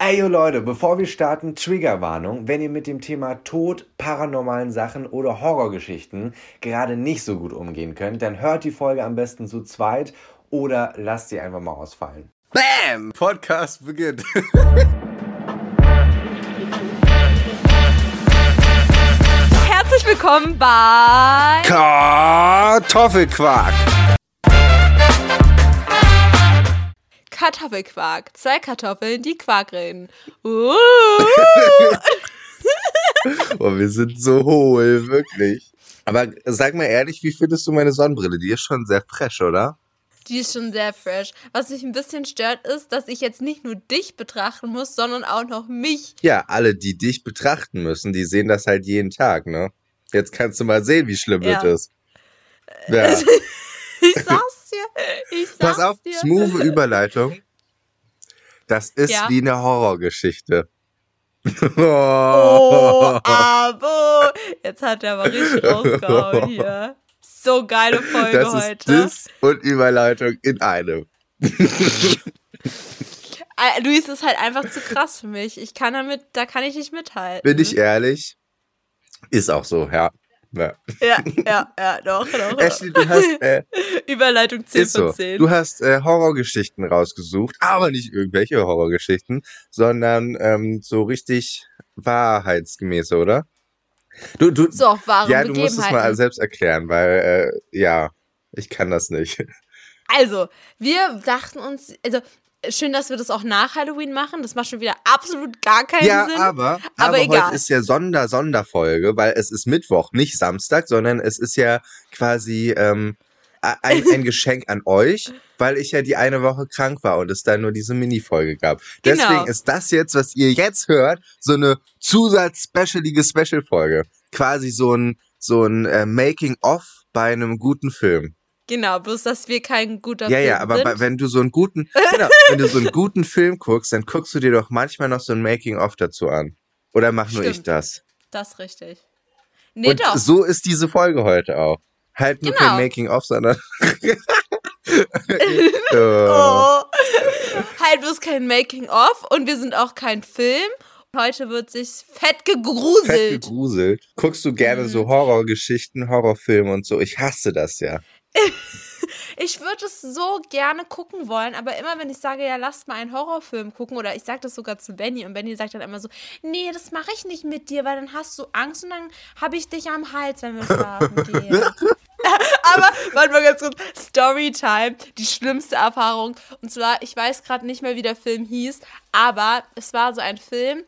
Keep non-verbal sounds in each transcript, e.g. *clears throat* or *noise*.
Ey, yo Leute, bevor wir starten, Triggerwarnung. Wenn ihr mit dem Thema Tod, paranormalen Sachen oder Horrorgeschichten gerade nicht so gut umgehen könnt, dann hört die Folge am besten zu zweit oder lasst sie einfach mal ausfallen. Bam! Podcast beginnt. Herzlich willkommen bei Kartoffelquark. Kartoffelquark. Zwei Kartoffeln, die Quark reden. Uh. *laughs* Oh, wir sind so hohl, wirklich. Aber sag mal ehrlich, wie findest du meine Sonnenbrille? Die ist schon sehr fresh, oder? Die ist schon sehr fresh. Was mich ein bisschen stört, ist, dass ich jetzt nicht nur dich betrachten muss, sondern auch noch mich. Ja, alle, die dich betrachten müssen, die sehen das halt jeden Tag, ne? Jetzt kannst du mal sehen, wie schlimm Ja. das ist. Ja. *laughs* Ich sag's dir. Ich sag's Pass auf, dir. smooth Überleitung. Das ist Ja. wie eine Horrorgeschichte. *laughs* Oh, Abo. Jetzt hat er aber richtig *laughs* rausgehauen hier. So geile Folge das ist heute. Diss und Überleitung in einem. *laughs* Äh, Luis ist halt einfach zu krass für mich. Ich kann damit, da kann ich nicht mithalten. Bin ich ehrlich? Ist auch so, ja. Ja. Ja, ja, ja, doch, doch. Ashley, du hast, äh, *laughs* Überleitung 10 ist von so. 10. Du hast äh, Horrorgeschichten rausgesucht, aber nicht irgendwelche Horrorgeschichten, sondern ähm, so richtig wahrheitsgemäße, oder? Du, du, so, wahre ja, du musst es mal selbst erklären, weil, äh, ja, ich kann das nicht. Also, wir dachten uns, also, schön, dass wir das auch nach Halloween machen. Das macht schon wieder absolut gar keinen Ja, Sinn. aber, aber aber egal. heute ist ja Sonder Sonderfolge, weil es ist Mittwoch, nicht Samstag, sondern es ist ja quasi ähm, ein, ein *laughs* Geschenk an euch, weil ich ja die eine Woche krank war und es da nur diese Mini-Folge gab. Genau. Deswegen ist das jetzt, was ihr jetzt hört, so eine zusatz-specialige Special-Folge. Quasi so ein, so ein äh, Making-of bei einem guten Film. Genau, bloß, dass wir kein guter Ja, Film ja, aber sind. wenn du so einen guten, *laughs* genau, wenn du so einen guten Film guckst, dann guckst du dir doch manchmal noch so ein Making-of dazu an. Oder mach nur ich Stimmt. das? das ist richtig. Nee, Und doch. so ist diese Folge heute auch. Halt nur Genau. kein Making-of, sondern. *laughs* *laughs* oh. Halt bloß kein Making-of und wir sind auch kein Film. Heute wird sich fett Fett gegruselt. gegruselt. Guckst du gerne Mhm. so Horrorgeschichten, Horrorfilme und so? Ich hasse das ja. *laughs* Ich würde es so gerne gucken wollen, aber immer wenn ich sage, ja, lasst mal einen Horrorfilm gucken, oder ich sage das sogar zu Benny und Benny sagt dann immer so, nee, das mache ich nicht mit dir, weil dann hast du Angst und dann habe ich dich am Hals, wenn wir schlafen *laughs* gehen. *laughs* aber, warte mal ganz kurz, Storytime, die schlimmste Erfahrung. Und zwar, ich weiß gerade nicht mehr, wie der Film hieß, aber es war so ein Film,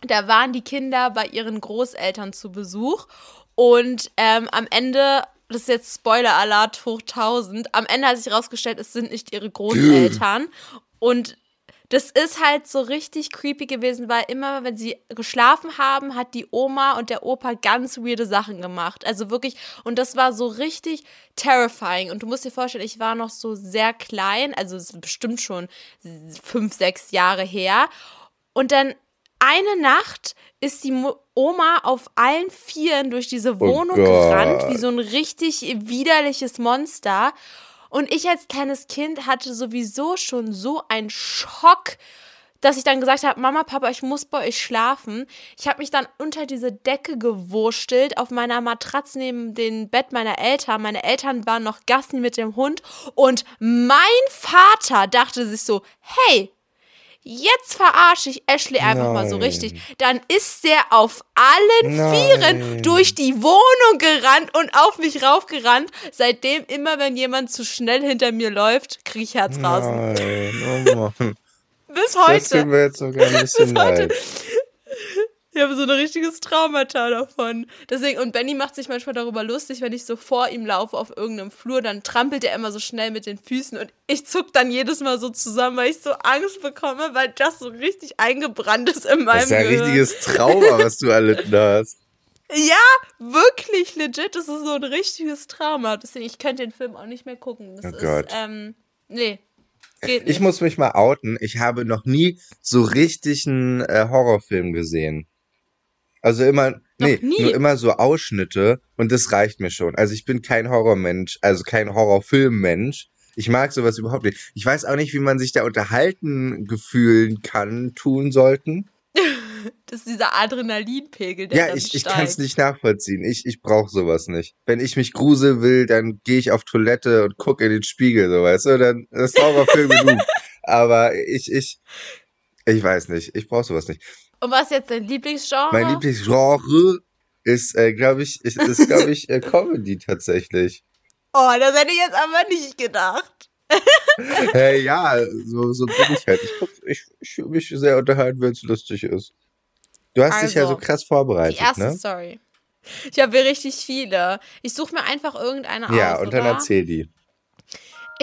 da waren die Kinder bei ihren Großeltern zu Besuch und ähm, am Ende, das ist jetzt Spoiler-Alert hoch 1000, am Ende hat sich herausgestellt, es sind nicht ihre Großeltern und das ist halt so richtig creepy gewesen, weil immer, wenn sie geschlafen haben, hat die Oma und der Opa ganz weirde Sachen gemacht. Also wirklich, und das war so richtig terrifying. Und du musst dir vorstellen, ich war noch so sehr klein, also bestimmt schon fünf, sechs Jahre her. Und dann eine Nacht ist die Oma auf allen Vieren durch diese Wohnung Gott. gerannt, wie so ein richtig widerliches Monster. Und ich als kleines Kind hatte sowieso schon so einen Schock, dass ich dann gesagt habe, Mama, Papa, ich muss bei euch schlafen. Ich habe mich dann unter diese Decke gewurstelt auf meiner Matratze neben dem Bett meiner Eltern. Meine Eltern waren noch Gassi mit dem Hund und mein Vater dachte sich so, hey, jetzt verarsche ich Ashley einfach mal so Nein. richtig. Dann ist der auf allen Nein. Vieren durch die Wohnung gerannt und auf mich raufgerannt. Seitdem immer, wenn jemand zu schnell hinter mir läuft, kriege ich Herzrasen. Nein, oh Mann. Bis Das tut heute. mir jetzt sogar ein bisschen Bis heute. leid. Ich habe so ein richtiges Traumata davon. Deswegen, und Benny macht sich manchmal darüber lustig, wenn ich so vor ihm laufe auf irgendeinem Flur, dann trampelt er immer so schnell mit den Füßen und ich zuck dann jedes Mal so zusammen, weil ich so Angst bekomme, weil das so richtig eingebrannt ist in meinem Das ist ja ein Gehirn. richtiges Trauma, was du erlitten hast. Ja, wirklich legit. Das ist so ein richtiges Trauma. Deswegen, ich könnte den Film auch nicht mehr gucken. Das Oh ist, Gott. ähm, nee. Geht nicht. Ich muss mich mal outen. Ich habe noch nie so richtig einen äh, Horrorfilm gesehen. Also immer, nee, nie? nur immer so Ausschnitte und das reicht mir schon. Also ich bin kein Horrormensch, also kein Horrorfilmmensch. Ich mag sowas überhaupt nicht. Ich weiß auch nicht, wie man sich da unterhalten gefühlen kann, tun sollten. *laughs* Das ist dieser Adrenalinpegel, der Ja, ich, ich kann es nicht nachvollziehen. Ich, ich brauche sowas nicht. Wenn ich mich grusel will, dann gehe ich auf Toilette und gucke in den Spiegel, so weißt du, dann das ist Horrorfilm genug. *laughs* Aber ich, ich, ich weiß nicht. Ich brauche sowas nicht. Und was ist jetzt dein Lieblingsgenre? Mein Lieblingsgenre ist, äh, glaube ich, ist, ist glaube ich, äh, Comedy tatsächlich. Oh, das hätte ich jetzt aber nicht gedacht. *laughs* Äh, ja, so, so bin ich halt. Ich, ich, ich fühle mich sehr unterhalten, wenn es lustig ist. Du hast dich ja Also, so krass Die vorbereitet, erste ne? Story. Ich habe hier richtig viele. Ich suche mir einfach irgendeine Ja, aus. und dann oder? erzähl die.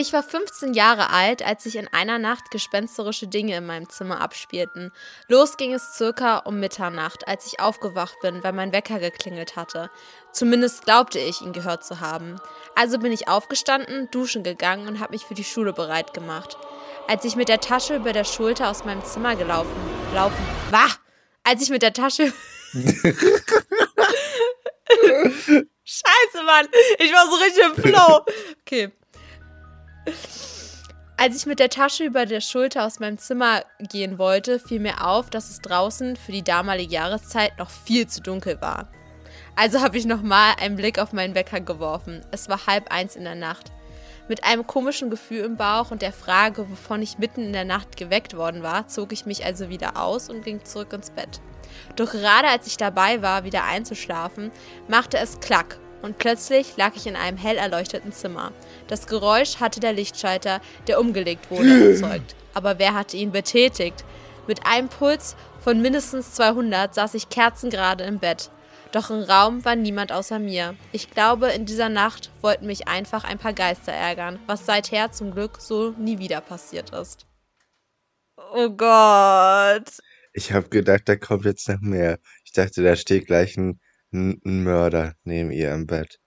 Ich war 15 Jahre alt, als sich in einer Nacht gespensterische Dinge in meinem Zimmer abspielten. Los ging es circa um Mitternacht, als ich aufgewacht bin, weil mein Wecker geklingelt hatte. Zumindest glaubte ich, ihn gehört zu haben. Also bin ich aufgestanden, duschen gegangen und habe mich für die Schule bereit gemacht. Als ich mit der Tasche über der Schulter aus meinem Zimmer gelaufen, laufen, wah! Als ich mit der Tasche *laughs* *laughs* Scheiße, Mann. Ich war so richtig im Flow. Okay. Als ich mit der Tasche über der Schulter aus meinem Zimmer gehen wollte, fiel mir auf, dass es draußen für die damalige Jahreszeit noch viel zu dunkel war. Also habe ich nochmal einen Blick auf meinen Wecker geworfen. Es war halb eins in der Nacht. Mit einem komischen Gefühl im Bauch und der Frage, wovon ich mitten in der Nacht geweckt worden war, zog ich mich also wieder aus und ging zurück ins Bett. Doch gerade als ich dabei war, wieder einzuschlafen, machte es Klack und plötzlich lag ich in einem hell erleuchteten Zimmer. Das Geräusch hatte der Lichtschalter, der umgelegt wurde, *clears throat* erzeugt. Aber wer hatte ihn betätigt? Mit einem Puls von mindestens 200 saß ich kerzengerade im Bett. Doch im Raum war niemand außer mir. Ich glaube, in dieser Nacht wollten mich einfach ein paar Geister ärgern, was seither zum Glück so nie wieder passiert ist. Oh Gott. Ich habe gedacht, da kommt jetzt noch mehr. Ich dachte, da steht gleich ein, ein, Mörder neben ihr im Bett.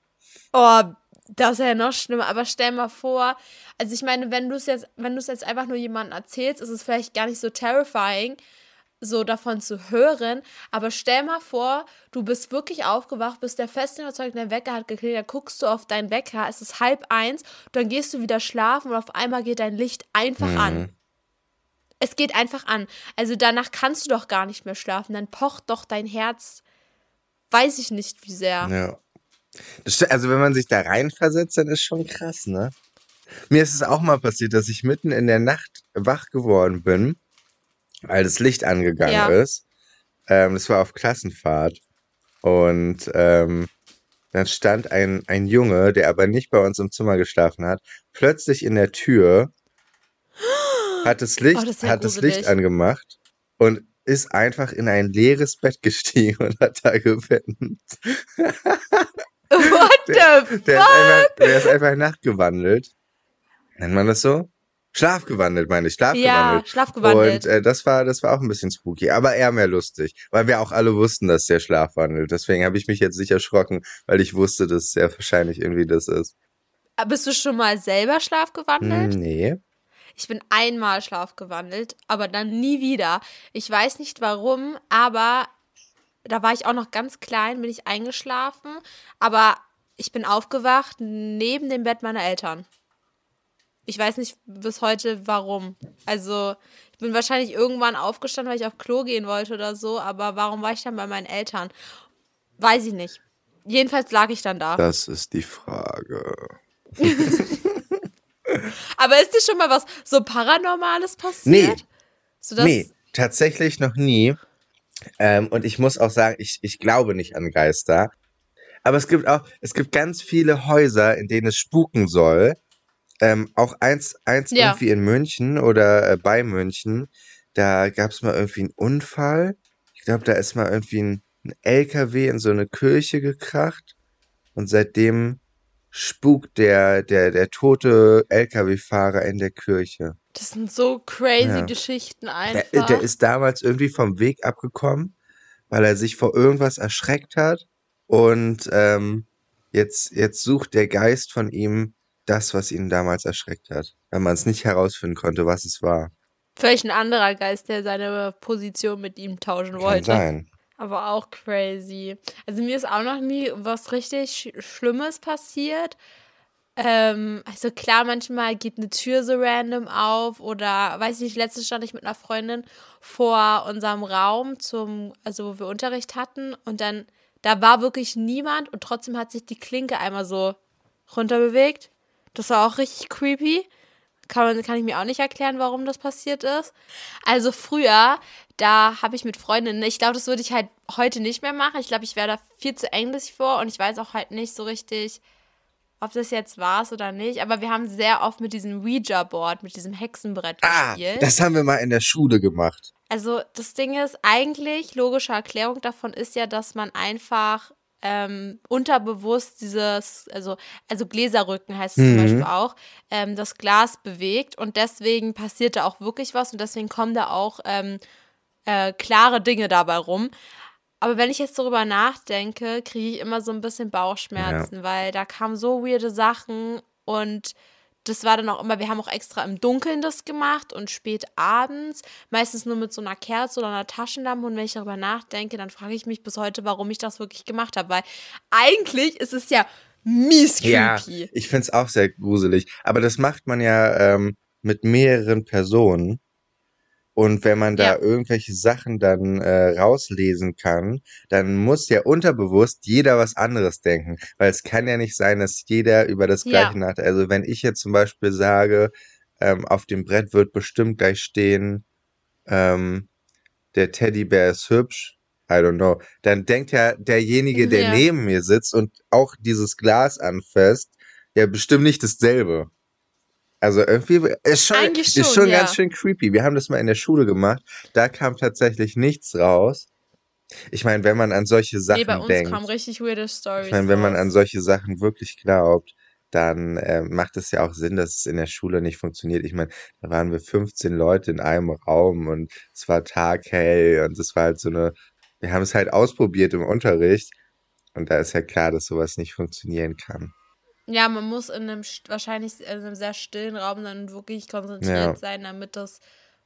Oh, das ist ja noch schlimmer. Aber stell mal vor, also ich meine, wenn du es jetzt, wenn du es jetzt einfach nur jemandem erzählst, ist es vielleicht gar nicht so terrifying, so davon zu hören. Aber stell mal vor, du bist wirklich aufgewacht, bist der festen Überzeugung, dein Wecker hat geklingelt, dann guckst du auf deinen Wecker, es ist halb eins, dann gehst du wieder schlafen und auf einmal geht dein Licht einfach an. Mhm. Es geht einfach an. Also danach kannst du doch gar nicht mehr schlafen. Dann pocht doch dein Herz, weiß ich nicht wie sehr. Ja. Also wenn man sich da reinversetzt, dann ist schon krass, ne? Mir ist es auch mal passiert, dass ich mitten in der Nacht wach geworden bin, weil das Licht angegangen Ja. ist. Ähm, das war auf Klassenfahrt. Und ähm, dann stand ein, ein Junge, der aber nicht bei uns im Zimmer geschlafen hat, plötzlich in der Tür, hat das Licht, Oh, das ja hat das. Licht angemacht und ist einfach in ein leeres Bett gestiegen und hat da gepennt. What the Der fuck? ist einfach, der ist einfach nachtgewandelt. Nennt man das so? Schlafgewandelt, meine ich. Ja, Schlafgewandelt. schlafgewandelt. Und äh, das war, das war auch ein bisschen spooky, aber eher mehr lustig, weil wir auch alle wussten, dass der schlafwandelt. Deswegen habe ich mich jetzt nicht erschrocken, weil ich wusste, dass sehr wahrscheinlich irgendwie das ist. Bist du schon mal selber schlafgewandelt? Nee. Ich bin einmal schlafgewandelt, aber dann nie wieder. Ich weiß nicht warum, aber da war ich auch noch ganz klein, bin ich eingeschlafen, aber ich bin aufgewacht neben dem Bett meiner Eltern. Ich weiß nicht bis heute warum. Also, ich bin wahrscheinlich irgendwann aufgestanden, weil ich auf Klo gehen wollte oder so, aber warum war ich dann bei meinen Eltern? Weiß ich nicht. Jedenfalls lag ich dann da. Das ist die Frage. *laughs* Aber ist dir schon mal was so Paranormales passiert? Nee. So, dass, Nee, tatsächlich noch nie. Ähm, und ich muss auch sagen, ich, ich glaube nicht an Geister. Aber es gibt auch, es gibt ganz viele Häuser, in denen es spuken soll. Ähm, auch eins, eins Ja. irgendwie in München oder äh, bei München. Da gab es mal irgendwie einen Unfall. Ich glaube, da ist mal irgendwie ein, ein LKW in so eine Kirche gekracht. Und seitdem spukt der, der, der tote LKW-Fahrer in der Kirche. Das sind so crazy Ja. Geschichten Der, einfach. der ist damals irgendwie vom Weg abgekommen, weil er sich vor irgendwas erschreckt hat. Und ähm, jetzt, jetzt sucht der Geist von ihm das, was ihn damals erschreckt hat. Weil man es nicht herausfinden konnte, was es war. Vielleicht ein anderer Geist, der seine Position mit ihm tauschen Kann wollte. sein. Aber auch crazy. Also mir ist auch noch nie was richtig Sch Schlimmes passiert. Ähm, also klar, manchmal geht eine Tür so random auf oder weiß ich nicht, letztens stand ich mit einer Freundin vor unserem Raum zum, also wo wir Unterricht hatten und dann, da war wirklich niemand und trotzdem hat sich die Klinke einmal so runterbewegt. Das war auch richtig creepy. Kann, man, kann ich mir auch nicht erklären, warum das passiert ist. Also früher, da habe ich mit Freundinnen, ich glaube, das würde ich halt heute nicht mehr machen. Ich glaube, ich wäre da viel zu ängstlich vor und ich weiß auch halt nicht so richtig, ob das jetzt war oder nicht. Aber wir haben sehr oft mit diesem Ouija-Board, mit diesem Hexenbrett Ah, gespielt. das haben wir mal in der Schule gemacht. Also das Ding ist, eigentlich, logische Erklärung davon ist ja, dass man einfach ähm, unterbewusst dieses, also, also Gläserrücken heißt es zum Mhm. Beispiel auch, ähm, das Glas bewegt und deswegen passiert da auch wirklich was und deswegen kommen da auch ähm, äh, klare Dinge dabei rum. Aber wenn ich jetzt darüber nachdenke, kriege ich immer so ein bisschen Bauchschmerzen, weil da kamen so weirde Sachen und das war dann auch immer, wir haben auch extra im Dunkeln das gemacht und spät abends, meistens nur mit so einer Kerze oder einer Taschenlampe. Und wenn ich darüber nachdenke, dann frage ich mich bis heute, warum ich das wirklich gemacht habe. Weil eigentlich ist es ja mies Ja, creepy. ich find's auch sehr gruselig. Aber das macht man ja ähm, mit mehreren Personen. Und wenn man da Ja. irgendwelche Sachen dann äh, rauslesen kann, dann muss ja unterbewusst jeder was anderes denken. Weil es kann ja nicht sein, dass jeder über das Ja. Gleiche nachdenkt. Also wenn ich jetzt zum Beispiel sage, ähm, auf dem Brett wird bestimmt gleich stehen, ähm, der Teddybär ist hübsch, I don't know, dann denkt ja derjenige, der Ja. neben mir sitzt und auch dieses Glas anfasst, ja bestimmt nicht dasselbe. Also irgendwie ist schon, Eigentlich ist schon, schon ja. ganz schön creepy. Wir haben das mal in der Schule gemacht, da kam tatsächlich nichts raus. Ich meine, wenn man an solche Sachen Nee, bei uns denkt, kamen richtig weirde Stories. ich meine, wenn man an solche Sachen wirklich glaubt, dann äh, macht es ja auch Sinn, dass es in der Schule nicht funktioniert. Ich meine, da waren wir 15 Leute in einem Raum und es war taghell und es war halt so eine, wir haben es halt ausprobiert im Unterricht und da ist ja klar, dass sowas nicht funktionieren kann. Ja, man muss in einem wahrscheinlich in einem sehr stillen Raum dann wirklich konzentriert Ja. sein, damit das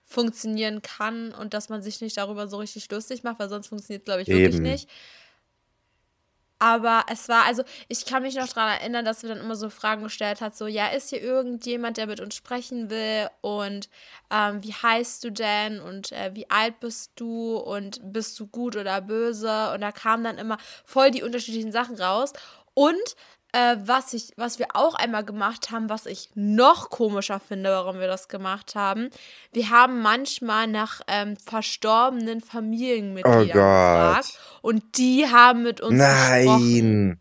funktionieren kann und dass man sich nicht darüber so richtig lustig macht, weil sonst funktioniert glaube ich wirklich Eben. nicht. Aber es war, also ich kann mich noch daran erinnern, dass wir dann immer so Fragen gestellt hat, so, ja, ist hier irgendjemand, der mit uns sprechen will und ähm, wie heißt du denn und äh, wie alt bist du und bist du gut oder böse und da kamen dann immer voll die unterschiedlichen Sachen raus und äh, was, ich, was wir auch einmal gemacht haben, was ich noch komischer finde, warum wir das gemacht haben, wir haben manchmal nach ähm, verstorbenen Familienmitgliedern Oh gefragt und die haben mit uns gesprochen. Nein!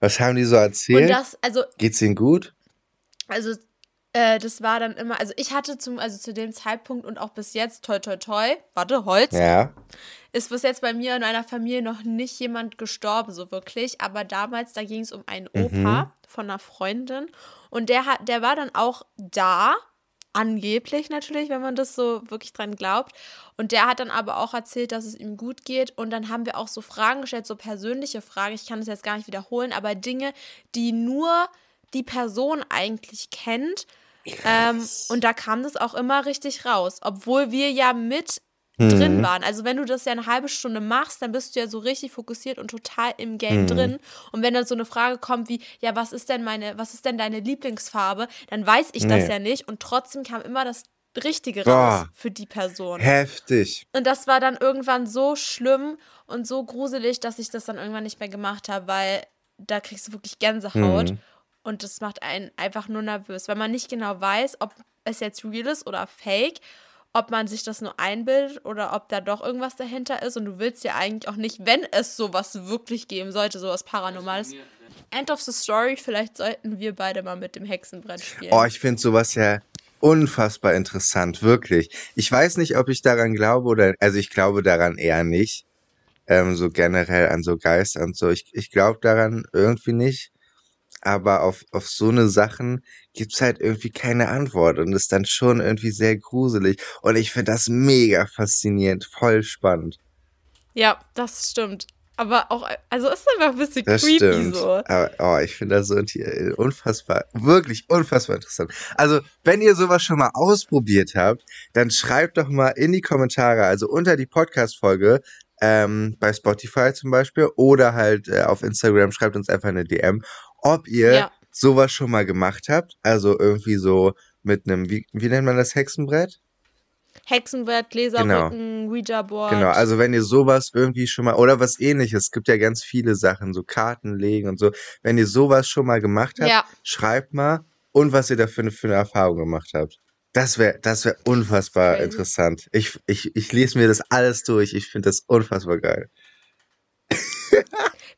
Was haben die so Und erzählt? das, also, Geht's ihnen gut? also, äh, das war dann immer, also ich hatte zum, also zu dem Zeitpunkt und auch bis jetzt, toi toi toi, warte, Holz, Ja. ist bis jetzt bei mir in meiner Familie noch nicht jemand gestorben, so wirklich. Aber damals, da ging es um einen Mhm. Opa von einer Freundin. Und der hat, der war dann auch da, angeblich natürlich, wenn man das so wirklich dran glaubt. Und der hat dann aber auch erzählt, dass es ihm gut geht. Und dann haben wir auch so Fragen gestellt, so persönliche Fragen. Ich kann das jetzt gar nicht wiederholen, aber Dinge, die nur die Person eigentlich kennt. Ähm, und da kam das auch immer richtig raus, obwohl wir ja mit drin Mhm. waren. Also wenn du das ja eine halbe Stunde machst, dann bist du ja so richtig fokussiert und total im Game Mhm. drin. Und wenn dann so eine Frage kommt wie, ja, was ist denn meine, was ist denn deine Lieblingsfarbe, dann weiß ich das Nee. ja nicht. Und trotzdem kam immer das Richtige Boah. raus für die Person. Heftig. Und das war dann irgendwann so schlimm und so gruselig, dass ich das dann irgendwann nicht mehr gemacht habe, weil da kriegst du wirklich Gänsehaut. Mhm. Und das macht einen einfach nur nervös, weil man nicht genau weiß, ob es jetzt real ist oder fake, ob man sich das nur einbildet oder ob da doch irgendwas dahinter ist. Und du willst ja eigentlich auch nicht, wenn es sowas wirklich geben sollte, sowas Paranormales. End of the story, vielleicht sollten wir beide mal mit dem Hexenbrett spielen. Oh, ich finde sowas ja unfassbar interessant, wirklich. Ich weiß nicht, ob ich daran glaube oder, also ich glaube daran eher nicht. Ähm, so generell an so Geister und so. Ich, ich glaube daran irgendwie nicht. Aber auf, auf so eine Sachen gibt's halt irgendwie keine Antwort und ist dann schon irgendwie sehr gruselig. Und ich finde das mega faszinierend, voll spannend. ja, das stimmt. Aber auch, also ist einfach ein bisschen Das creepy stimmt. so. Aber oh, ich finde das so inti- unfassbar, wirklich unfassbar interessant. Also, wenn ihr sowas schon mal ausprobiert habt, dann schreibt doch mal in die Kommentare, also unter die Podcast-Folge, ähm, bei Spotify zum Beispiel, oder halt äh, auf Instagram, schreibt uns einfach eine DM, ob ihr Ja. sowas schon mal gemacht habt? Also irgendwie so mit einem, wie, wie nennt man das, Hexenbrett? Hexenbrett, Gläserrücken, Ouija-Board. Genau, also wenn ihr sowas irgendwie schon mal, oder was ähnliches, es gibt ja ganz viele Sachen, so Karten legen und so. Wenn ihr sowas schon mal gemacht habt, Ja. schreibt mal und was ihr dafür für eine Erfahrung gemacht habt. Das wäre das wär unfassbar crazy. interessant. Ich, ich, ich lese mir das alles durch. Ich finde das unfassbar geil. *laughs*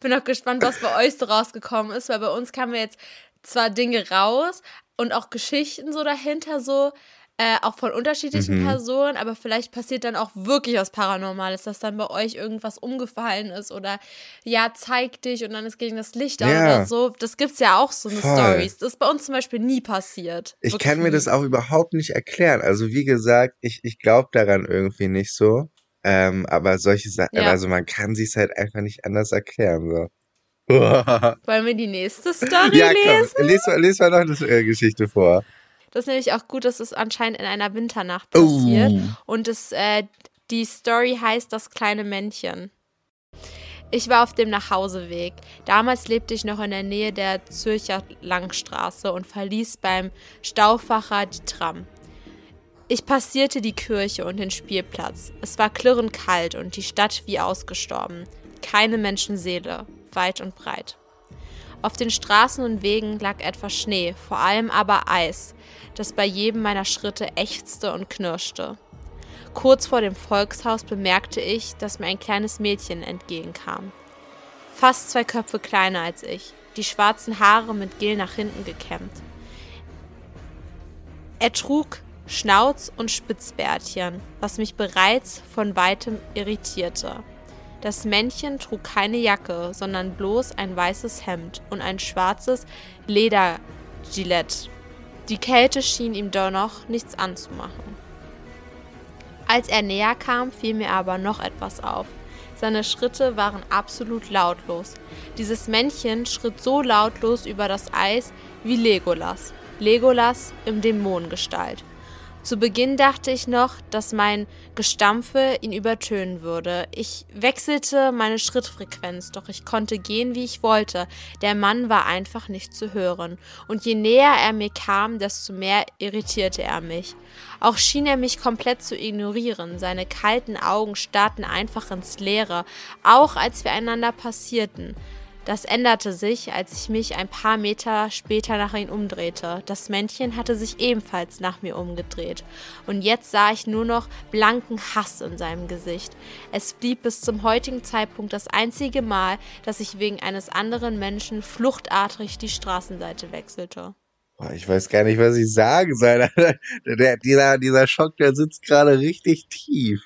Bin auch gespannt, was bei euch so rausgekommen ist, weil bei uns kamen jetzt zwar Dinge raus und auch Geschichten so dahinter, so äh, auch von unterschiedlichen Mhm. Personen, aber vielleicht passiert dann auch wirklich was Paranormales, dass dann bei euch irgendwas umgefallen ist oder ja, zeig dich und dann ist gegen das Licht Ja. oder so. Das gibt's ja auch so eine Voll. Stories. Das ist bei uns zum Beispiel nie passiert. Ich Wirklich kann mir das auch überhaupt nicht erklären. Also wie gesagt, ich, ich glaube daran irgendwie nicht so. Ähm, aber solche Sachen, Ja. also man kann sich halt einfach nicht anders erklären. So. ja, *laughs* Wollen wir die nächste *laughs* Story lesen? komm, lies mal, lies mal noch eine äh, Geschichte vor. Das ist nämlich auch gut, dass es anscheinend in einer Winternacht passiert. Oh. Und es, äh, die Story heißt Das kleine Männchen. Ich war auf dem Nachhauseweg. Damals lebte ich noch in der Nähe der Zürcher Langstraße und verließ beim Stauffacher die Tram. Ich passierte die Kirche und den Spielplatz. Es war klirrend kalt und die Stadt wie ausgestorben. Keine Menschenseele, weit und breit. Auf den Straßen und Wegen lag etwas Schnee, vor allem aber Eis, das bei jedem meiner Schritte ächzte und knirschte. Kurz vor dem Volkshaus bemerkte ich, dass mir ein kleines Mädchen entgegenkam. Fast zwei Köpfe kleiner als ich, die schwarzen Haare mit Gel nach hinten gekämmt. Er trug Schnauz und Spitzbärtchen, was mich bereits von weitem irritierte. Das Männchen trug keine Jacke, sondern bloß ein weißes Hemd und ein schwarzes Ledergillett. Die Kälte schien ihm dennoch nichts anzumachen. Als er näher kam, fiel mir aber noch etwas auf. Seine Schritte waren absolut lautlos. Dieses Männchen schritt so lautlos über das Eis wie Legolas. Legolas im Dämonengestalt. Zu Beginn dachte ich noch, dass mein Gestampfe ihn übertönen würde. Ich wechselte meine Schrittfrequenz, doch ich konnte gehen, wie ich wollte. Der Mann war einfach nicht zu hören. Und je näher er mir kam, desto mehr irritierte er mich. Auch schien er mich komplett zu ignorieren. Seine kalten Augen starrten einfach ins Leere, auch als wir einander passierten. Das änderte sich, als ich mich ein paar Meter später nach ihm umdrehte. Das Männchen hatte sich ebenfalls nach mir umgedreht. Und jetzt sah ich nur noch blanken Hass in seinem Gesicht. Es blieb bis zum heutigen Zeitpunkt das einzige Mal, dass ich wegen eines anderen Menschen fluchtartig die Straßenseite wechselte. Boah, ich weiß gar nicht, was ich sagen soll. *laughs* Der, dieser, dieser Schock, der sitzt gerade richtig tief.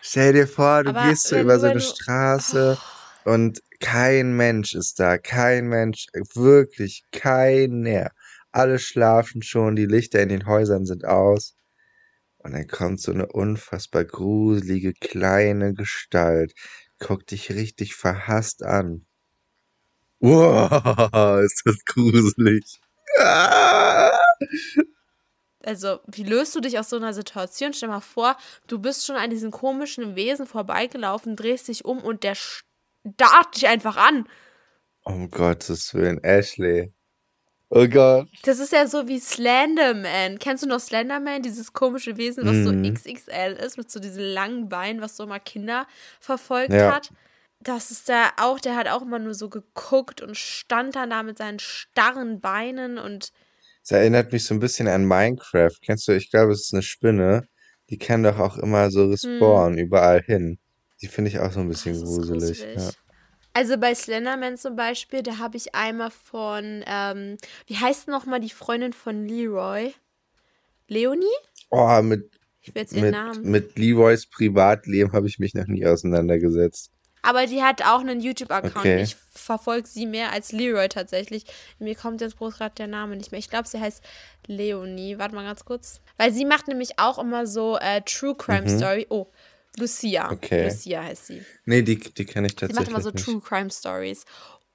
Stell dir vor, du Aber gehst so über so eine Straße und kein Mensch ist da. Kein Mensch, wirklich keiner. Alle schlafen schon, die Lichter in den Häusern sind aus. Und dann kommt so eine unfassbar gruselige kleine Gestalt, guckt dich richtig verhasst an. Wow, *laughs* ist das gruselig. Also, wie löst du dich aus so einer Situation? Stell mal vor, du bist schon an diesem komischen Wesen vorbeigelaufen, drehst dich um und der starrt dich einfach an. Um Gottes Willen, Ashley. Oh Gott. Das ist ja so wie Slenderman. Kennst du noch Slenderman? Dieses komische Wesen, was so Mhm. XXL ist, mit so diesen langen Beinen, was so immer Kinder verfolgt Ja. hat. Das ist der auch, der hat auch immer nur so geguckt und stand dann da mit seinen starren Beinen und Es erinnert mich so ein bisschen an Minecraft. Kennst du, ich glaube, es ist eine Spinne. Die kann doch auch immer so respawnen, überall hin. Die finde ich auch so ein bisschen ist gruselig. Ja. Also bei Slenderman zum Beispiel, da habe ich einmal von, ähm, wie heißt nochmal die Freundin von Leroy? Leonie? Oh, mit, Ich will jetzt ihren mit, Namen. mit Leroys Privatleben habe ich mich noch nie auseinandergesetzt. Aber die hat auch einen YouTube-Account. Okay. Ich verfolge sie mehr als Leroy tatsächlich. Mir kommt jetzt bloß gerade der Name nicht mehr. Ich glaube, sie heißt Leonie. Warte mal ganz kurz. Weil sie macht nämlich auch immer so äh, True Crime Story. Oh, Lucia. Okay. Lucia heißt sie. Nee, die, die kenne ich Sie macht tatsächlich immer so nicht. True Crime Stories.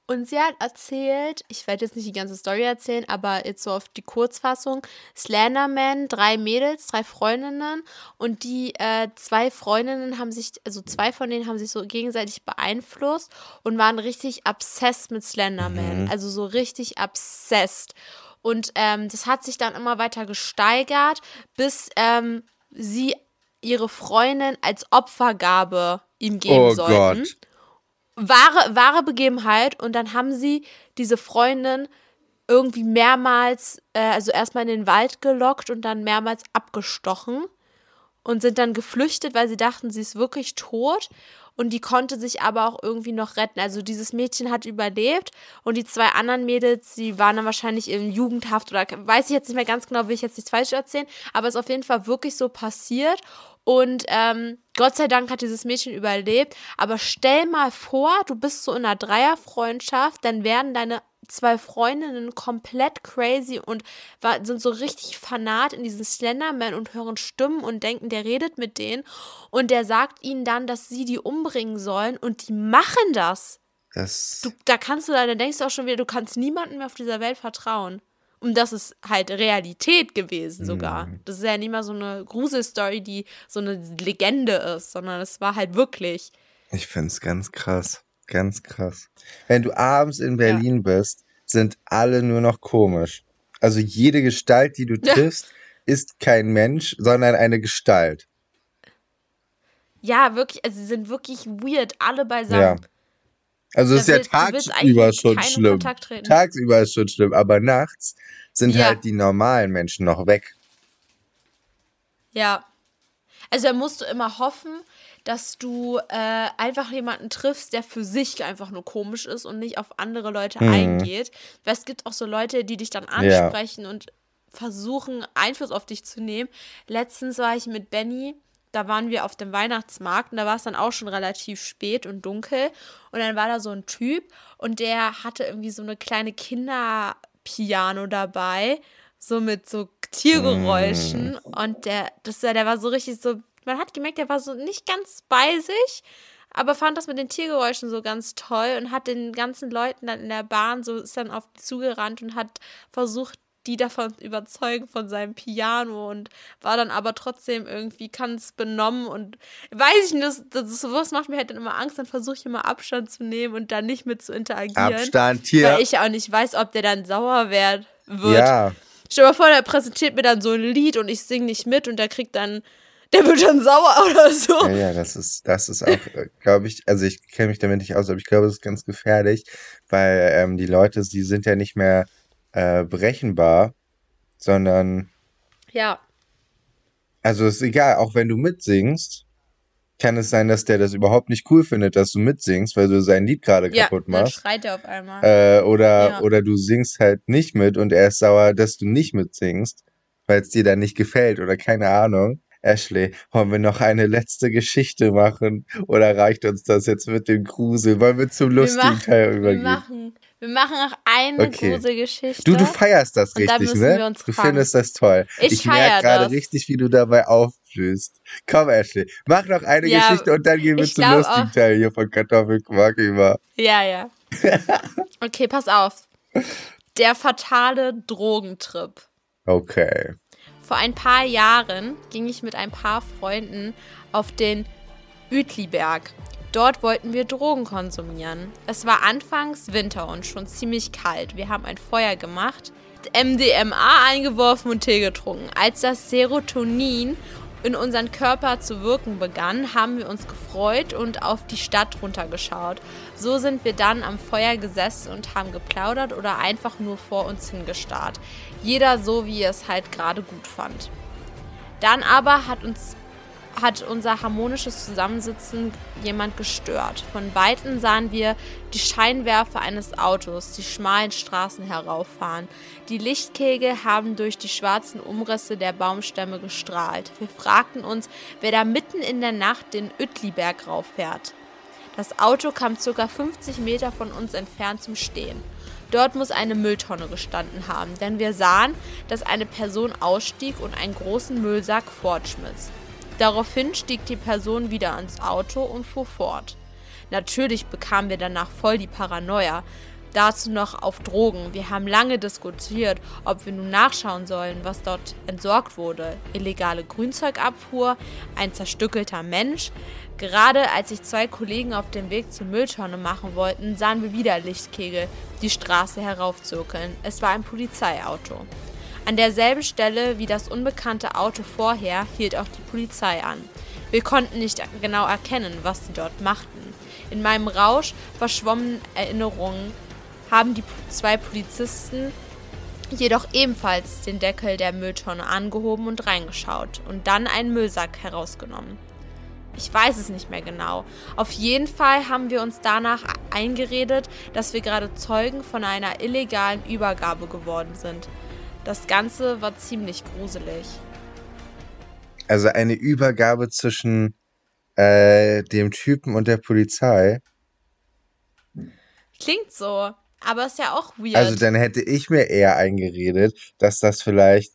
Und sie hat erzählt, ich werde jetzt nicht die ganze Story erzählen, aber jetzt so auf die Kurzfassung: Slenderman, drei Mädels, drei Freundinnen und die äh, zwei Freundinnen haben sich, also zwei von denen haben sich so gegenseitig beeinflusst und waren richtig obsessed mit Slenderman. Mhm. Also so richtig obsessed. Und ähm, das hat sich dann immer weiter gesteigert, bis ähm, sie ihre Freundin als Opfergabe ihm geben Oh sollten Gott. wahre, wahre Begebenheit und dann haben sie diese Freundin irgendwie mehrmals, äh, also erstmal in den Wald gelockt und dann mehrmals abgestochen und sind dann geflüchtet, weil sie dachten, sie ist wirklich tot und die konnte sich aber auch irgendwie noch retten. Also dieses Mädchen hat überlebt und die zwei anderen Mädels, die waren dann wahrscheinlich in Jugendhaft oder weiß ich jetzt nicht mehr ganz genau, will ich jetzt nichts falsch erzählen, aber es ist auf jeden Fall wirklich so passiert und ähm, Gott sei Dank hat dieses Mädchen überlebt. Aber stell mal vor, du bist so in einer Dreierfreundschaft, dann werden deine zwei Freundinnen komplett crazy und war, sind so richtig fanat in diesen Slenderman und hören Stimmen und denken, der redet mit denen. Und der sagt ihnen dann, dass sie die umbringen sollen und die machen das. Das, Du, da kannst du, dann denkst du auch schon wieder, du kannst niemandem mehr auf dieser Welt vertrauen. Und das ist halt Realität gewesen sogar. Mhm. Das ist ja nicht mal so eine Gruselstory, die so eine Legende ist, sondern es war halt wirklich. ich finde es ganz krass. Ganz krass. Wenn du abends in Berlin bist, sind alle nur noch komisch. Also jede Gestalt, die du *laughs* Ja. triffst, ist kein Mensch, sondern eine Gestalt. Ja, wirklich, also sie sind wirklich weird, alle beisammen. Ja. Also es ist ja willst tagsüber schon schlimm. Tagsüber ist schon schlimm, aber nachts sind Ja. halt die normalen Menschen noch weg. Ja. Also da musst du immer hoffen, dass du äh, einfach jemanden triffst, der für sich einfach nur komisch ist und nicht auf andere Leute Mhm. eingeht. Weil es gibt auch so Leute, die dich dann Ja. ansprechen und versuchen, Einfluss auf dich zu nehmen. Letztens war ich mit Benny, da waren wir auf dem Weihnachtsmarkt und da war es dann auch schon relativ spät und dunkel. Und dann war da so ein Typ und der hatte irgendwie so eine kleine Kinderpiano dabei, so mit so Tiergeräuschen. Und der, das war, der war so richtig so, man hat gemerkt, der war so nicht ganz bei sich, aber fand das mit den Tiergeräuschen so ganz toll und hat den ganzen Leuten dann in der Bahn so, ist dann auf die zugerannt und hat versucht, die davon überzeugen von seinem Piano und war dann aber trotzdem irgendwie ganz benommen und weiß ich nicht, das, das sowas macht mir halt dann immer Angst, dann versuche ich immer Abstand zu nehmen und da nicht mit zu interagieren. Abstand hier. Weil ich ja auch nicht weiß, ob der dann sauer wird. Ja, Stell dir mal vor, der präsentiert mir dann so ein Lied und ich singe nicht mit und der kriegt dann, der wird dann sauer *laughs* oder so. ja, ja, das ist, das ist auch, glaube ich, also ich kenne mich damit nicht aus, aber ich glaube, das ist ganz gefährlich, weil ähm, die Leute, die sind ja nicht mehr äh, berechenbar, sondern, Ja, also ist egal, auch wenn du mitsingst, kann es sein, dass der das überhaupt nicht cool findet, dass du mitsingst, weil du sein Lied gerade ja, kaputt dann machst. schreit er auf einmal. Äh, oder, Ja. oder du singst halt nicht mit und er ist sauer, dass du nicht mitsingst, weil es dir dann nicht gefällt oder keine Ahnung. Ashley, wollen wir noch eine letzte Geschichte machen? Oder reicht uns das jetzt mit dem Grusel? Wollen wir zum wir lustigen machen, Teil wir übergehen? machen, wir machen noch eine Okay. Gruselgeschichte. Du, du feierst das richtig, müssen ne? wir uns Du fangen. findest das toll. Ich Ich merke gerade richtig, wie du dabei aufblühst. Komm, Ashley, mach noch eine Ja, Geschichte und dann gehen wir zum lustigen Teil hier von Kartoffelquark über. Ja, ja. *laughs* Okay, pass auf. Der fatale Drogentrip. Okay. Vor ein paar Jahren ging ich mit ein paar Freunden auf den Uetliberg. Dort wollten wir Drogen konsumieren. Es war anfangs Winter und schon ziemlich kalt. Wir haben ein Feuer gemacht, MDMA eingeworfen und Tee getrunken. Als das Serotonin in unseren Körper zu wirken begann, haben wir uns gefreut und auf die Stadt runtergeschaut. So sind wir dann am Feuer gesessen und haben geplaudert oder einfach nur vor uns hingestarrt. Jeder so, wie er es halt gerade gut fand. Dann aber hat uns hat unser harmonisches Zusammensitzen jemand gestört. Von weitem sahen wir die Scheinwerfer eines Autos die schmalen Straßen herauffahren. Die Lichtkegel haben durch die schwarzen Umrisse der Baumstämme gestrahlt. Wir fragten uns, wer da mitten in der Nacht den Uetliberg rauffährt. Das Auto kam ca. 50 Meter von uns entfernt zum Stehen. Dort muss eine Mülltonne gestanden haben, denn wir sahen, dass eine Person ausstieg und einen großen Müllsack fortschmiss. Daraufhin stieg die Person wieder ans Auto und fuhr fort. Natürlich bekamen wir danach voll die Paranoia. Dazu noch auf Drogen. Wir haben lange diskutiert, ob wir nun nachschauen sollen, was dort entsorgt wurde. Illegale Grünzeugabfuhr, ein zerstückelter Mensch. Gerade als sich zwei Kollegen auf den Weg zur Mülltonne machen wollten, sahen wir wieder Lichtkegel die Straße heraufzirkeln. Es war ein Polizeiauto. An derselben Stelle wie das unbekannte Auto vorher hielt auch die Polizei an. Wir konnten nicht genau erkennen, was sie dort machten. In meinem Rausch verschwommenen Erinnerungen haben die zwei Polizisten jedoch ebenfalls den Deckel der Mülltonne angehoben und reingeschaut und dann einen Müllsack herausgenommen. Ich weiß es nicht mehr genau. Auf jeden Fall haben wir uns danach eingeredet, dass wir gerade Zeugen von einer illegalen Übergabe geworden sind. Das Ganze war ziemlich gruselig. Also eine Übergabe zwischen äh, dem Typen und der Polizei. Klingt so, aber ist ja auch weird. Also dann hätte ich mir eher eingeredet, dass das vielleicht,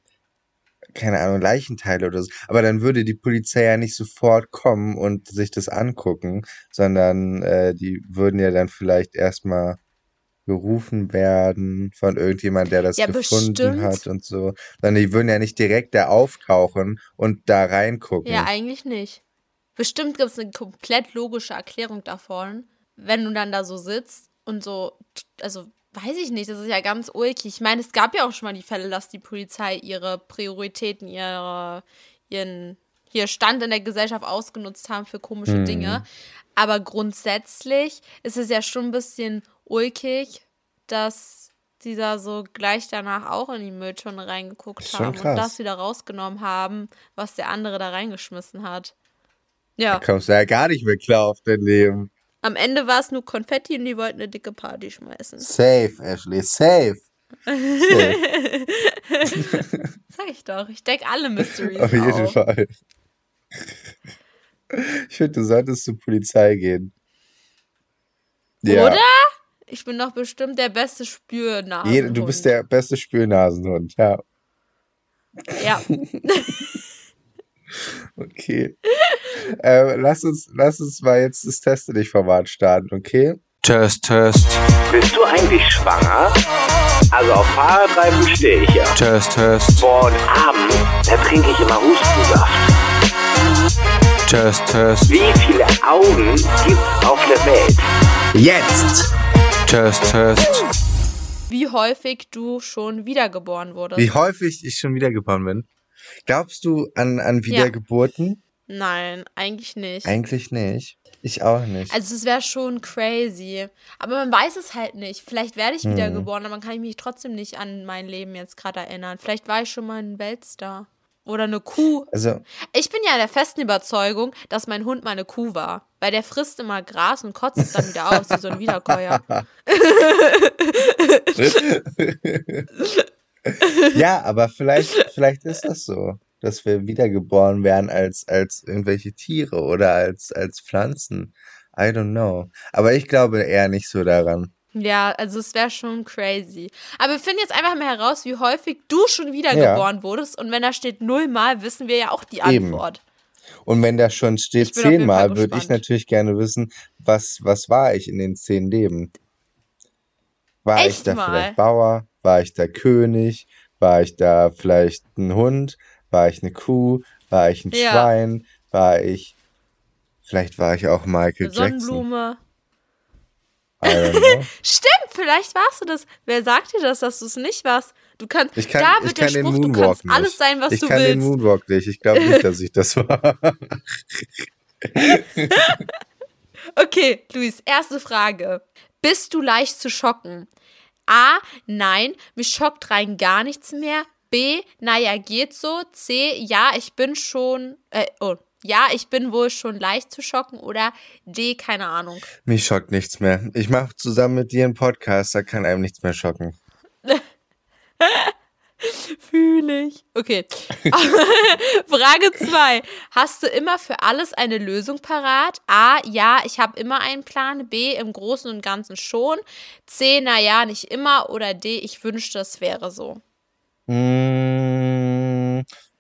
keine Ahnung, Leichenteile oder so. Aber dann würde die Polizei ja nicht sofort kommen und sich das angucken, sondern äh, die würden ja dann vielleicht erstmal gerufen werden von irgendjemand, der das Ja, gefunden bestimmt. hat und so. Sondern die würden ja nicht direkt da auftauchen und da reingucken. Ja, eigentlich nicht. Bestimmt gibt es eine komplett logische Erklärung davon, wenn du dann da so sitzt und so, also weiß ich nicht, das ist ja ganz ulkig. Ich meine, es gab ja auch schon mal die Fälle, dass die Polizei ihre Prioritäten, ihre, ihren hier Stand in der Gesellschaft ausgenutzt haben für komische Mhm. Dinge. Aber grundsätzlich ist es ja schon ein bisschen ulkig, dass die da so gleich danach auch in die Mülltonne reingeguckt haben und das wieder rausgenommen haben, was der andere da reingeschmissen hat. Ja, Da kommst du ja gar nicht mehr klar auf dein Leben. am Ende war es nur Konfetti und die wollten eine dicke Party schmeißen. Safe, Ashley, safe. *laughs* safe. Sag ich doch, ich decke alle *laughs* Mysteries Auf jeden auf. Fall. Ich finde, du solltest zur Polizei gehen. Ja. Oder? Ich bin doch bestimmt der beste Spürnasenhund. Du bist der beste Spürnasenhund, ja. Ja, *laughs* Okay. äh, lass, uns, lass uns mal jetzt das Teste dich Format starten, okay? Test, Test, Bist du eigentlich schwanger? Also auf Fahrradreifen stehe ich ja. Test, Test, Boah, und abends, da trinke ich immer Hustensaft. Test, Test, Wie viele Augen gibt's auf der Welt? Jetzt! Test, Test. wie häufig du schon wiedergeboren wurdest. Wie häufig ich schon wiedergeboren bin. Glaubst du an, an Wiedergeburten? Nein, eigentlich nicht. Eigentlich nicht. Ich auch nicht. Also es wäre schon crazy. Aber man weiß es halt nicht. Vielleicht werde ich Hm. wiedergeboren, aber dann kann ich mich trotzdem nicht an mein Leben jetzt gerade erinnern. Vielleicht war ich schon mal ein Weltstar. Oder eine Kuh. Also, Ich bin ja der festen Überzeugung, dass mein Hund mal eine Kuh war. Weil der frisst immer Gras und kotzt es dann wieder aus, wie so ein Wiederkäuer. *laughs* ja, aber vielleicht, vielleicht ist das so, dass wir wiedergeboren werden als, als irgendwelche Tiere oder als, als Pflanzen. I don't know. Aber ich glaube eher nicht so daran. Ja, also es wäre schon crazy. Aber wir finden jetzt einfach mal heraus, wie häufig du schon wiedergeboren wurdest. Und wenn da steht nullmal, wissen wir ja auch die Eben. Antwort. Und wenn da schon steht Ich zehnmal, würde ich natürlich gerne wissen, was, was war ich in den zehn Leben? War ich Echt da mal? vielleicht Bauer? War ich da König? War ich da vielleicht ein Hund? War ich eine Kuh? War ich ein Ja. Schwein? War ich. Vielleicht war ich auch Michael Jackson. Sonnenblume. *laughs* Stimmt, vielleicht warst du das. Wer sagt dir das, dass du es nicht warst? Du kannst. Ich kann, da ich wird der Spruch, du kannst nicht. alles sein, was ich du kann den willst. Moonwalk nicht. Ich glaube nicht, dass ich das war. *laughs* Okay, Luis, erste Frage. Bist du leicht zu schocken? A. Nein, mich schockt rein gar nichts mehr. B. Naja, geht so. C. Ja, ich bin schon. Äh, oh. Ja, ich bin wohl schon leicht zu schocken. Oder D. Keine Ahnung. Mich schockt nichts mehr. Ich mache zusammen mit dir einen Podcast, da kann einem nichts mehr schocken. *laughs* Fühle ich. Okay. *laughs* Frage 2. Hast du immer für alles eine Lösung parat? A. Ja, ich habe immer einen Plan. B. Im Großen und Ganzen schon. C. Naja, nicht immer. Oder D. Ich wünschte, es wäre so. Mm,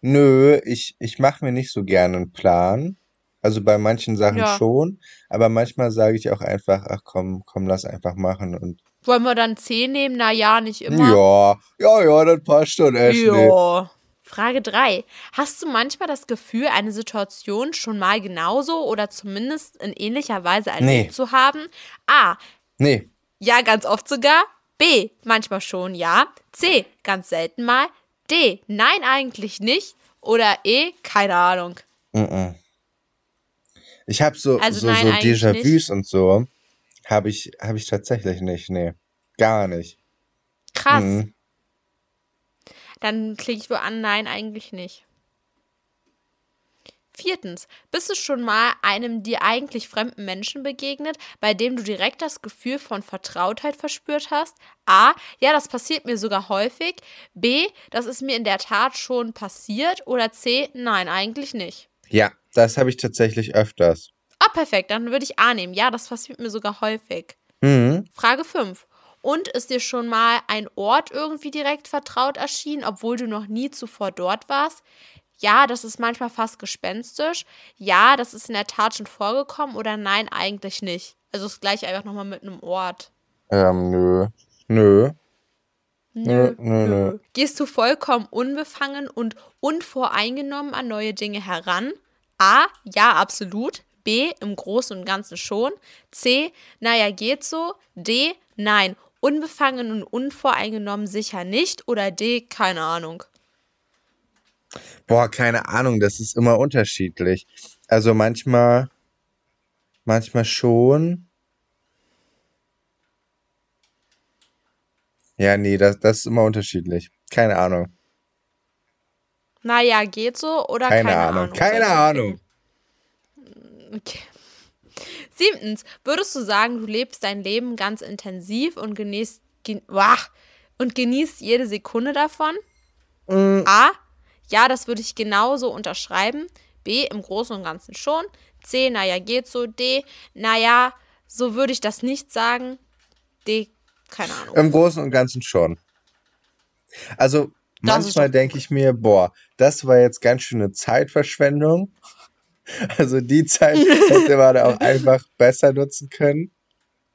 nö, ich, ich mache mir nicht so gerne einen Plan. Also bei manchen Sachen Ja. schon, aber manchmal sage ich auch einfach, ach komm, komm, lass einfach machen und Wollen wir dann C nehmen? Na ja, nicht immer. Ja, ja, ja, das passt schon, Ashley. Ja. Frage 3. Hast du manchmal das Gefühl, eine Situation schon mal genauso oder zumindest in ähnlicher Weise erlebt Nee. zu haben? A. Nee, Ja, ganz oft sogar. B. Manchmal schon, ja. C. Ganz selten mal. D. Nein, eigentlich nicht. Oder E. Keine Ahnung. mm-mm. ich habe so, Also so, nein, so Déjà-vus und so, habe ich, hab ich tatsächlich nicht, nee. Gar nicht. Krass. Mhm. Dann klicke ich wohl an, nein, eigentlich nicht. Viertens, bist du schon mal einem dir eigentlich fremden Menschen begegnet, bei dem du direkt das Gefühl von Vertrautheit verspürt hast? A. Ja, das passiert mir sogar häufig. B. Das ist mir in der Tat schon passiert. Oder C. Nein, eigentlich nicht. Ja, das habe ich tatsächlich öfters. Ah, perfekt, dann würde ich A nehmen. Ja, das passiert mir sogar häufig. Mhm. Frage 5. Und ist dir schon mal ein Ort irgendwie direkt vertraut erschienen, obwohl du noch nie zuvor dort warst? Ja, das ist manchmal fast gespenstisch. Ja, das ist in der Tat schon vorgekommen. Oder nein, eigentlich nicht. Also das gleiche einfach nochmal mit einem Ort. Ähm, nö. Nö. Nö, Nö, nö, nö. Gehst du vollkommen unbefangen und unvoreingenommen an neue Dinge heran? A. Ja, absolut. B. Im Großen und Ganzen schon. C. Naja, geht so. D. Nein. Unbefangen und unvoreingenommen sicher nicht. Oder D. Keine Ahnung. Boah, keine Ahnung, das ist immer unterschiedlich. Also manchmal, manchmal schon. Ja, nee, das, das ist immer unterschiedlich. Keine Ahnung. Naja, geht so. Oder Keine keine, Ahnung. Ahnung. Keine Soll ich Ahnung. klicken? Okay. Siebtens, würdest du sagen, du lebst dein Leben ganz intensiv und genießt, gen und genießt jede Sekunde davon? Mm, A. Ja, das würde ich genauso unterschreiben. B. Im Großen und Ganzen schon. C. Naja, geht so. D. Naja, so würde ich das nicht sagen. D. Keine Ahnung. Im Großen und Ganzen schon. Also Das manchmal denke ich mir, boah, das war jetzt ganz schön eine Zeitverschwendung. *laughs* Also die Zeit hätte man auch einfach besser nutzen können.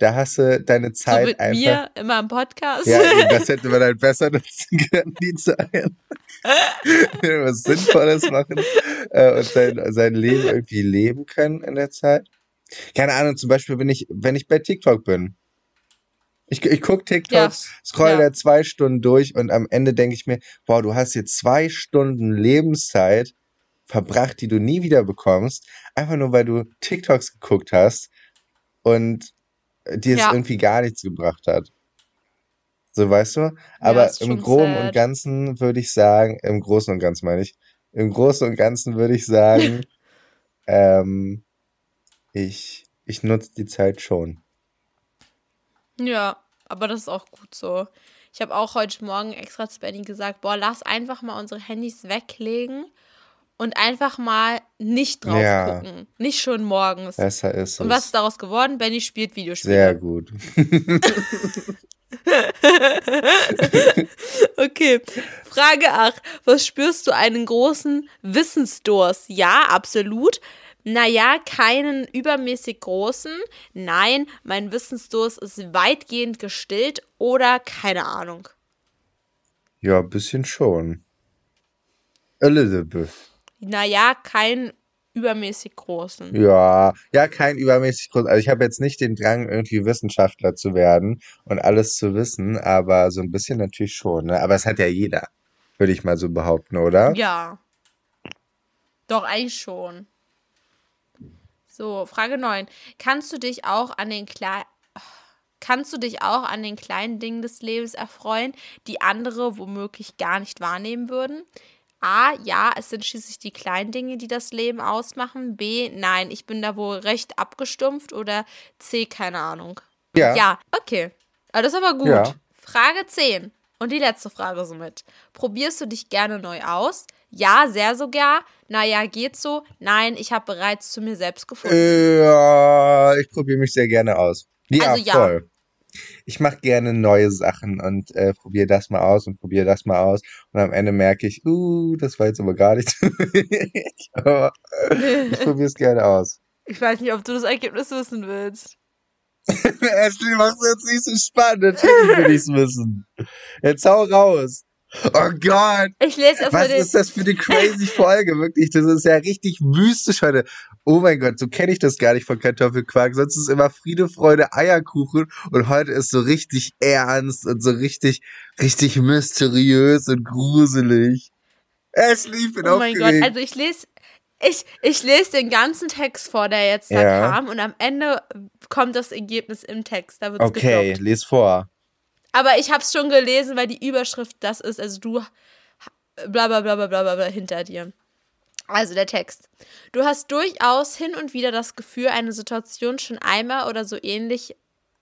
Da hast du deine so Zeit mit einfach. mir immer im Podcast. Ja, das hätte man halt besser *laughs* nutzen können, die Zeit. *laughs* Was Sinnvolles machen äh, und sein, sein Leben irgendwie leben können in der Zeit. Keine Ahnung, zum Beispiel, wenn ich, wenn ich bei TikTok bin. Ich, ich gucke Ja, TikToks, scroll ja. da zwei Stunden durch und am Ende denke ich mir, boah, du hast jetzt zwei Stunden Lebenszeit verbracht, die du nie wieder bekommst, einfach nur weil du TikToks geguckt hast und dir es Ja. irgendwie gar nichts gebracht hat. So, weißt du? Aber ist im Groben und sad. Ganzen würde ich sagen, im Großen und Ganzen meine ich, im Großen und Ganzen würde ich sagen, *laughs* ähm, ich, ich nutze die Zeit schon. Ja, aber das ist auch gut so. Ich habe auch heute Morgen extra zu Benny gesagt, boah, lass einfach mal unsere Handys weglegen und einfach mal nicht drauf Ja. gucken. Nicht schon morgens. Besser ist Und was es. ist daraus geworden? Benny spielt Videospiele. Sehr gut. *laughs* Okay, Frage 8. Was spürst du einen großen Wissensdurst? Ja, absolut. Naja, keinen übermäßig großen. Nein, mein Wissensdurst ist weitgehend gestillt oder keine Ahnung. Ja, ein bisschen schon. Bit. Naja, keinen übermäßig großen. Ja, ja, kein übermäßig groß. Also ich habe jetzt nicht den Drang, irgendwie Wissenschaftler zu werden und alles zu wissen, aber so ein bisschen natürlich schon. Ne? Aber es hat ja jeder, würde ich mal so behaupten, oder? Ja. Doch, eigentlich schon. So, Frage 9. Kannst du dich auch an den kleinen Kannst du dich auch an den kleinen Dingen des Lebens erfreuen, die andere womöglich gar nicht wahrnehmen würden? A, ja, es sind schließlich die kleinen Dinge, die das Leben ausmachen. B, nein, ich bin da wohl recht abgestumpft. Oder C, keine Ahnung. Ja. Ja, okay. Aber das ist aber gut. Ja. Frage 10. Und die letzte Frage somit. Probierst du dich gerne neu aus? Ja, sehr sogar. Naja, geht so. Nein, ich habe bereits zu mir selbst gefunden. Ja, ich probiere mich sehr gerne aus. Ja, Also ja. voll. Ich mache gerne neue Sachen und äh, probiere das mal aus und probiere das mal aus. Und am Ende merke ich, uh, das war jetzt aber gar nicht *laughs* so wenig. Aber ich *laughs* probiere es gerne aus. Ich weiß nicht, ob du das Ergebnis wissen willst. *laughs* Ashley, machst du jetzt nicht so spannend. Natürlich will ich's wissen. Jetzt hau raus. Oh Gott. Ich lese erstmal Was den. ist das für eine crazy Folge? Wirklich, das ist ja richtig mystisch heute. Oh mein Gott, so kenne ich das gar nicht von Kartoffelquark. Sonst ist immer Friede, Freude, Eierkuchen. Und heute ist so richtig ernst und so richtig, richtig mysteriös und gruselig. Ashley, ich bin Oh mein aufgeregt. Gott, also ich lese. Ich, ich lese den ganzen Text vor, der jetzt da Ja. kam, und am Ende kommt das Ergebnis im Text. Da wird's okay, gedroppt. les vor. Aber ich habe es schon gelesen, weil die Überschrift das ist. Also du bla bla bla bla bla bla hinter dir. Also der Text. Du hast durchaus hin und wieder das Gefühl, eine Situation schon einmal oder so ähnlich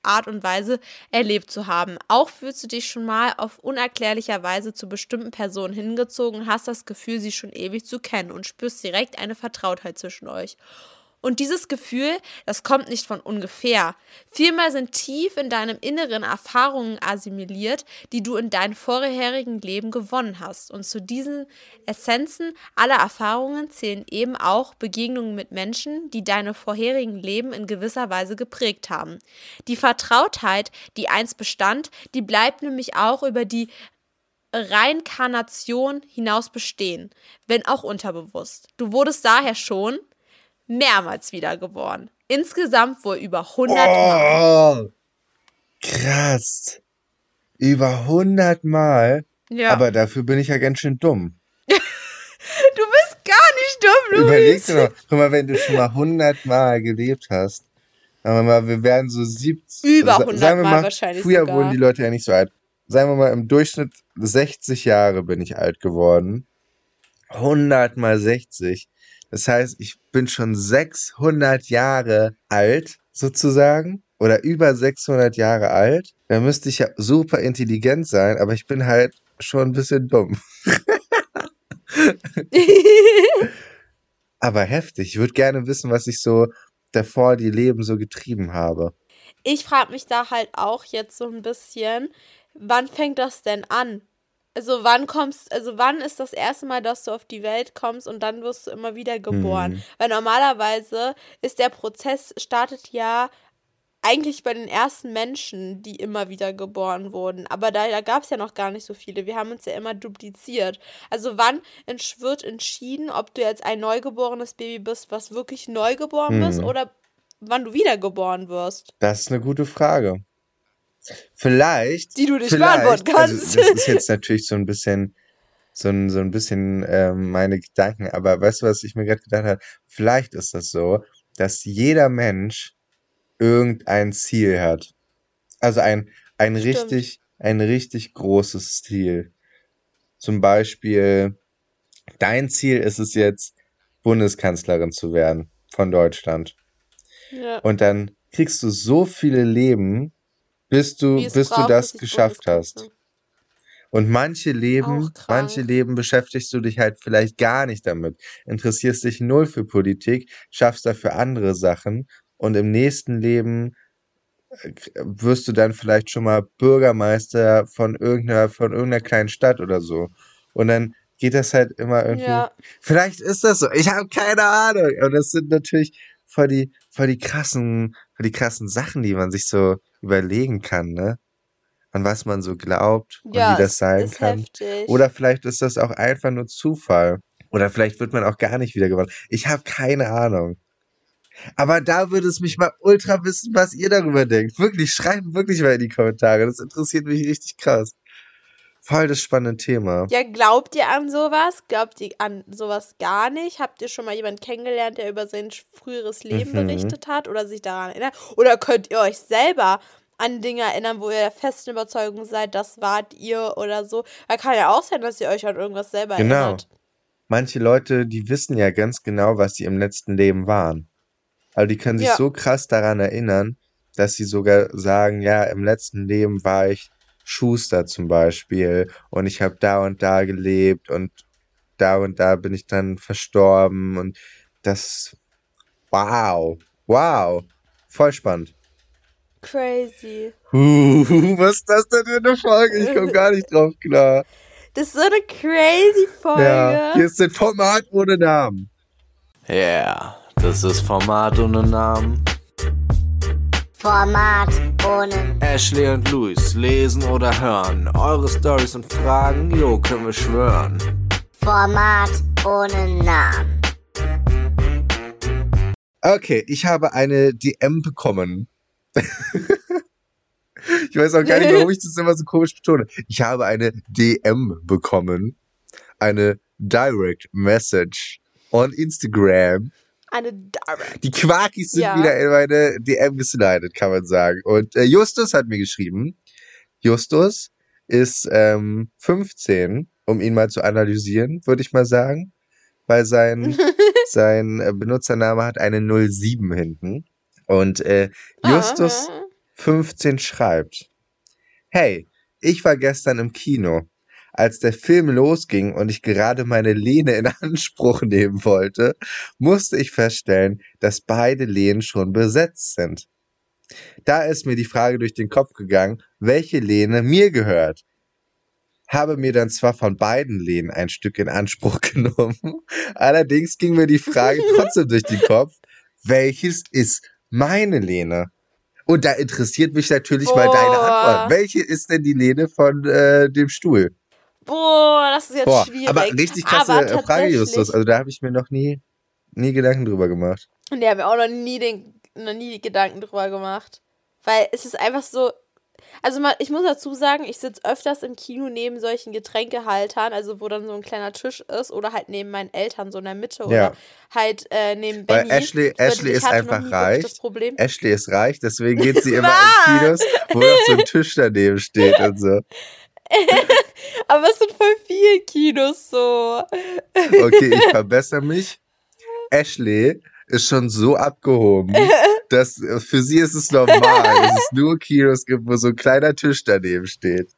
Art und Weise erlebt zu haben. Auch fühlst du dich schon mal auf unerklärlicher Weise zu bestimmten Personen hingezogen und hast das Gefühl, sie schon ewig zu kennen und spürst direkt eine Vertrautheit zwischen euch. Und dieses Gefühl, das kommt nicht von ungefähr. Vielmehr sind tief in deinem Inneren Erfahrungen assimiliert, die du in deinem vorherigen Leben gewonnen hast. Und zu diesen Essenzen aller Erfahrungen zählen eben auch Begegnungen mit Menschen, die deine vorherigen Leben in gewisser Weise geprägt haben. Die Vertrautheit, die einst bestand, die bleibt nämlich auch über die Reinkarnation hinaus bestehen, wenn auch unterbewusst. Du wurdest daher schon mehrmals wiedergeboren. Insgesamt wohl über 100 Mal. Oh, krass. Über 100 Mal. Ja. Aber dafür bin ich ja ganz schön dumm. *laughs* du bist gar nicht dumm, Überleg Luis. dir doch, guck mal, wenn du schon mal 100 Mal gelebt hast, sagen wir mal, wir wären so 70. Über sa- 100 sagen wir Mal wahrscheinlich Früher sogar. wurden die Leute ja nicht so alt. Sagen wir mal, im Durchschnitt 60 Jahre bin ich alt geworden. 100 mal 60. Das heißt, ich bin schon 600 Jahre alt, sozusagen. Oder über 600 Jahre alt. Da müsste ich ja super intelligent sein, aber ich bin halt schon ein bisschen dumm. *laughs* Aber heftig. Ich würde gerne wissen, was ich so davor die Leben so getrieben habe. ich frage mich da halt auch jetzt so ein bisschen, wann fängt das denn an? Also wann kommst, also wann ist das erste Mal, dass du auf die Welt kommst und dann wirst du immer wieder geboren? Hm. Weil normalerweise ist der Prozess startet ja eigentlich bei den ersten Menschen, die immer wieder geboren wurden. Aber da, da gab es ja noch gar nicht so viele. Wir haben uns ja immer dupliziert. Also wann wird entschieden, ob du jetzt ein neugeborenes Baby bist, was wirklich neugeboren bist, Hm. oder wann du wiedergeboren wirst? Das ist eine gute Frage. Vielleicht. Die du nicht beantworten kannst. Also das ist jetzt natürlich so ein bisschen, so ein, so ein bisschen ähm, meine Gedanken, aber weißt du, was ich mir gerade gedacht habe? Vielleicht ist das so, dass jeder Mensch irgendein Ziel hat. Also ein, ein Stimmt. richtig, ein richtig großes Ziel. Zum Beispiel, dein Ziel ist es jetzt, Bundeskanzlerin zu werden von Deutschland. Ja. Und dann kriegst du so viele Leben, bis du, bis du braucht, das bis ich geschafft hast. Und manche Leben, manche Leben beschäftigst du dich halt vielleicht gar nicht damit. Interessierst dich null für Politik, schaffst dafür andere Sachen und im nächsten Leben äh, wirst du dann vielleicht schon mal Bürgermeister von irgendeiner, von irgendeiner kleinen Stadt oder so. Und dann geht das halt immer irgendwie. Ja, Vielleicht ist das so. Ich habe keine Ahnung. Und das sind natürlich voll die, voll die krassen, voll die krassen Sachen, die man sich so überlegen kann, ne? An was man so glaubt und ja, wie das sein ist kann. heftig. Oder vielleicht ist das auch einfach nur Zufall. Oder vielleicht wird man auch gar nicht wiedergeboren. Ich habe keine Ahnung. Aber da würde es mich mal ultra wissen, was ihr darüber denkt. Wirklich, schreibt wirklich mal in die Kommentare. Das interessiert mich richtig krass. Voll das spannende Thema. Ja, glaubt ihr an sowas? Glaubt ihr an sowas gar nicht? Habt ihr schon mal jemanden kennengelernt, der über sein früheres Leben Mhm. berichtet hat oder sich daran erinnert? Oder könnt ihr euch selber an Dinge erinnern, wo ihr der festen Überzeugung seid, das wart ihr oder so? Da kann ja auch sein, dass ihr euch an irgendwas selber Genau. erinnert. Manche Leute, die wissen ja ganz genau, was sie im letzten Leben waren. Also die können sich Ja. so krass daran erinnern, dass sie sogar sagen, ja, im letzten Leben war ich Schuster zum Beispiel und ich habe da und da gelebt und da und da bin ich dann verstorben und das, wow, wow, voll spannend. Crazy. Huh, was ist das denn für eine Folge? Ich komme gar nicht drauf klar. Das ist so eine crazy Folge. Ja, hier ist ein Format ohne Namen. Yeah, das ist Format ohne Namen. Format ohne Ashley und Luis lesen oder hören. Eure Stories und Fragen, jo, können wir schwören. Format ohne Namen. Okay, ich habe eine DM bekommen. *laughs* ich weiß auch gar nicht, warum ich das immer so komisch betone. Ich habe eine DM bekommen. Eine Direct Message on Instagram. Eine Direct. Die Quarkis sind Ja. wieder in meine DM geslidet, kann man sagen. Und äh, Justus hat mir geschrieben. Justus ist ähm, 15, um ihn mal zu analysieren, würde ich mal sagen. Weil sein, *laughs* sein äh, Benutzername hat eine 07 hinten. Und äh, Justus Ah. 15 schreibt. Hey, ich war gestern im Kino. Als der Film losging und ich gerade meine Lehne in *laughs* Anspruch nehmen wollte, musste ich feststellen, dass beide Lehnen schon besetzt sind. Da ist mir die Frage durch den Kopf gegangen, welche Lehne mir gehört. Habe mir dann zwar von beiden Lehnen ein Stück in Anspruch *laughs* genommen, allerdings ging mir die Frage *laughs* trotzdem durch den Kopf, welches ist meine Lehne? Und da interessiert mich natürlich mal deine. Antwort. Welche ist denn die Lehne von äh, dem Stuhl? Boah, das ist jetzt Boah, schwierig. aber richtig krasse Aber äh, Frage, Justus. Also da habe ich mir noch nie, nie Gedanken drüber gemacht. Und die haben mir auch noch nie den, noch nie Gedanken drüber gemacht. Weil es ist einfach so. Also mal, ich muss dazu sagen, ich sitze öfters im Kino neben solchen Getränkehaltern, also wo dann so ein kleiner Tisch ist oder halt neben meinen Eltern so in der Mitte Ja. oder halt äh, neben Weil Benny. Ashley, würde- Ashley ich ist einfach reich. Das Problem. Ashley ist reich, deswegen geht sie immer in *laughs* Kinos, wo noch so ein Tisch daneben steht und so. *laughs* *laughs* Aber es sind voll viele Kinos so. Okay, ich verbessere mich. Ashley ist schon so abgehoben, *laughs* dass äh, für sie ist es normal, dass es nur Kinos gibt, wo so ein kleiner Tisch daneben steht.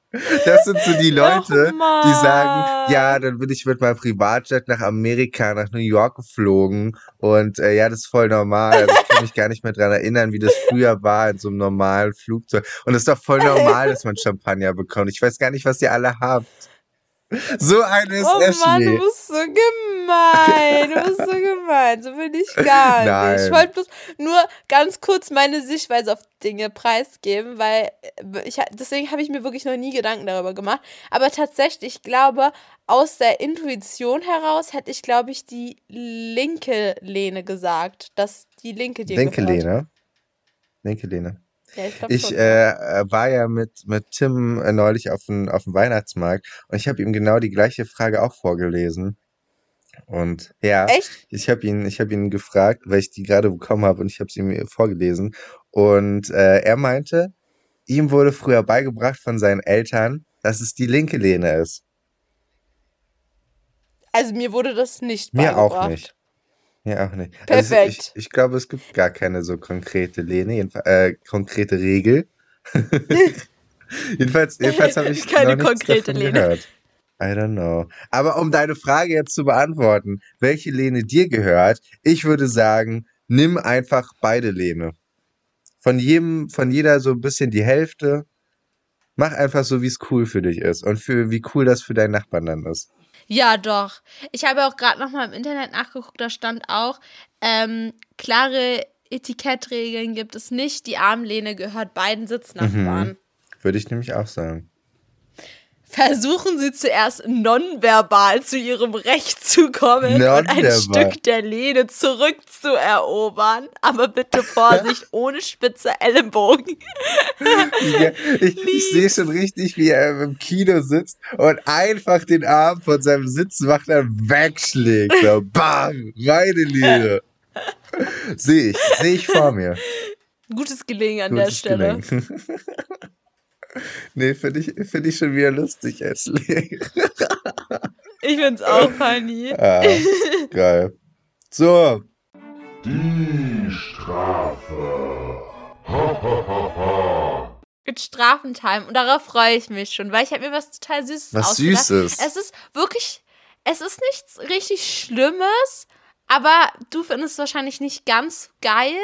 Das sind so die *laughs* Leute, die sagen, ja, dann bin ich mit meinem Privatjet nach Amerika, nach New York geflogen und äh, ja, das ist voll normal. Also ich kann mich gar nicht mehr dran erinnern, wie das früher war in so einem normalen Flugzeug. Und es ist doch voll normal, dass man Champagner bekommt. Ich weiß gar nicht, was ihr alle habt. So eine ist Oh Mann, Ashley. du bist so gemein. Du bist so gemein. So will ich gar nicht. Nein. Ich wollte bloß nur ganz kurz meine Sichtweise auf Dinge preisgeben, weil äh, ich, deswegen habe ich mir wirklich noch nie Gedanken darüber gemacht. Aber tatsächlich, ich glaube, aus der Intuition heraus hätte ich, glaube ich, die linke Lehne gesagt, dass die linke dir Linke. Lehne. Linke Lehne. Ja, ich Ich äh, äh, war ja mit, mit Tim äh, neulich auf dem auf dem Weihnachtsmarkt und ich habe ihm genau die gleiche Frage auch vorgelesen. Und ja, Echt? ich habe ihn, ich habe ihn gefragt, weil ich die gerade bekommen habe und ich habe sie ihm vorgelesen. Und äh, er meinte, ihm wurde früher beigebracht von seinen Eltern, dass es die linke Lehne ist. Also mir wurde das nicht Mir auch beigebracht. nicht. Mir auch nicht. Also Perfekt. ich, ich glaube, es gibt gar keine so konkrete Lehne, jedenfalls, äh, konkrete Regel. *laughs* jedenfalls jedenfalls habe ich *laughs* Keine noch nichts konkrete davon Lehne. gehört. I don't know. Aber um deine Frage jetzt zu beantworten, welche Lehne dir gehört, ich würde sagen, nimm einfach beide Lehne. Von jedem, von jeder so ein bisschen die Hälfte. Mach einfach so, wie es cool für dich ist und für wie cool das für deinen Nachbarn dann ist. Ja, doch. Ich habe auch gerade noch mal im Internet nachgeguckt, da stand auch, ähm, klare Etikettregeln gibt es nicht. Die Armlehne gehört beiden Sitznachbarn. Mhm. Würde ich nämlich auch sagen. Versuchen Sie zuerst nonverbal zu Ihrem Recht zu kommen und ein. Stück der Lehne zurückzuerobern. Aber bitte Vorsicht, *laughs* ohne spitze Ellenbogen. Ja, ich ich sehe schon richtig, wie er im Kino sitzt und einfach den Arm von seinem Sitz macht, dann wegschlägt. So, *laughs* bam, meine Liebe. Sehe ich, sehe ich vor mir. Gutes Gelingen an der Gutes Stelle. *laughs* Nee, finde ich, find ich schon wieder lustig, Ashley. Ich find's auch funny. ah, geil. So, Die Strafe. Ha, ha, ha, ha. Mit Strafentime. Und darauf freue ich mich schon, weil ich habe mir was total Süßes was ausgedacht. Süßes. Es ist wirklich, es ist nichts richtig Schlimmes, aber du findest es wahrscheinlich nicht ganz geil.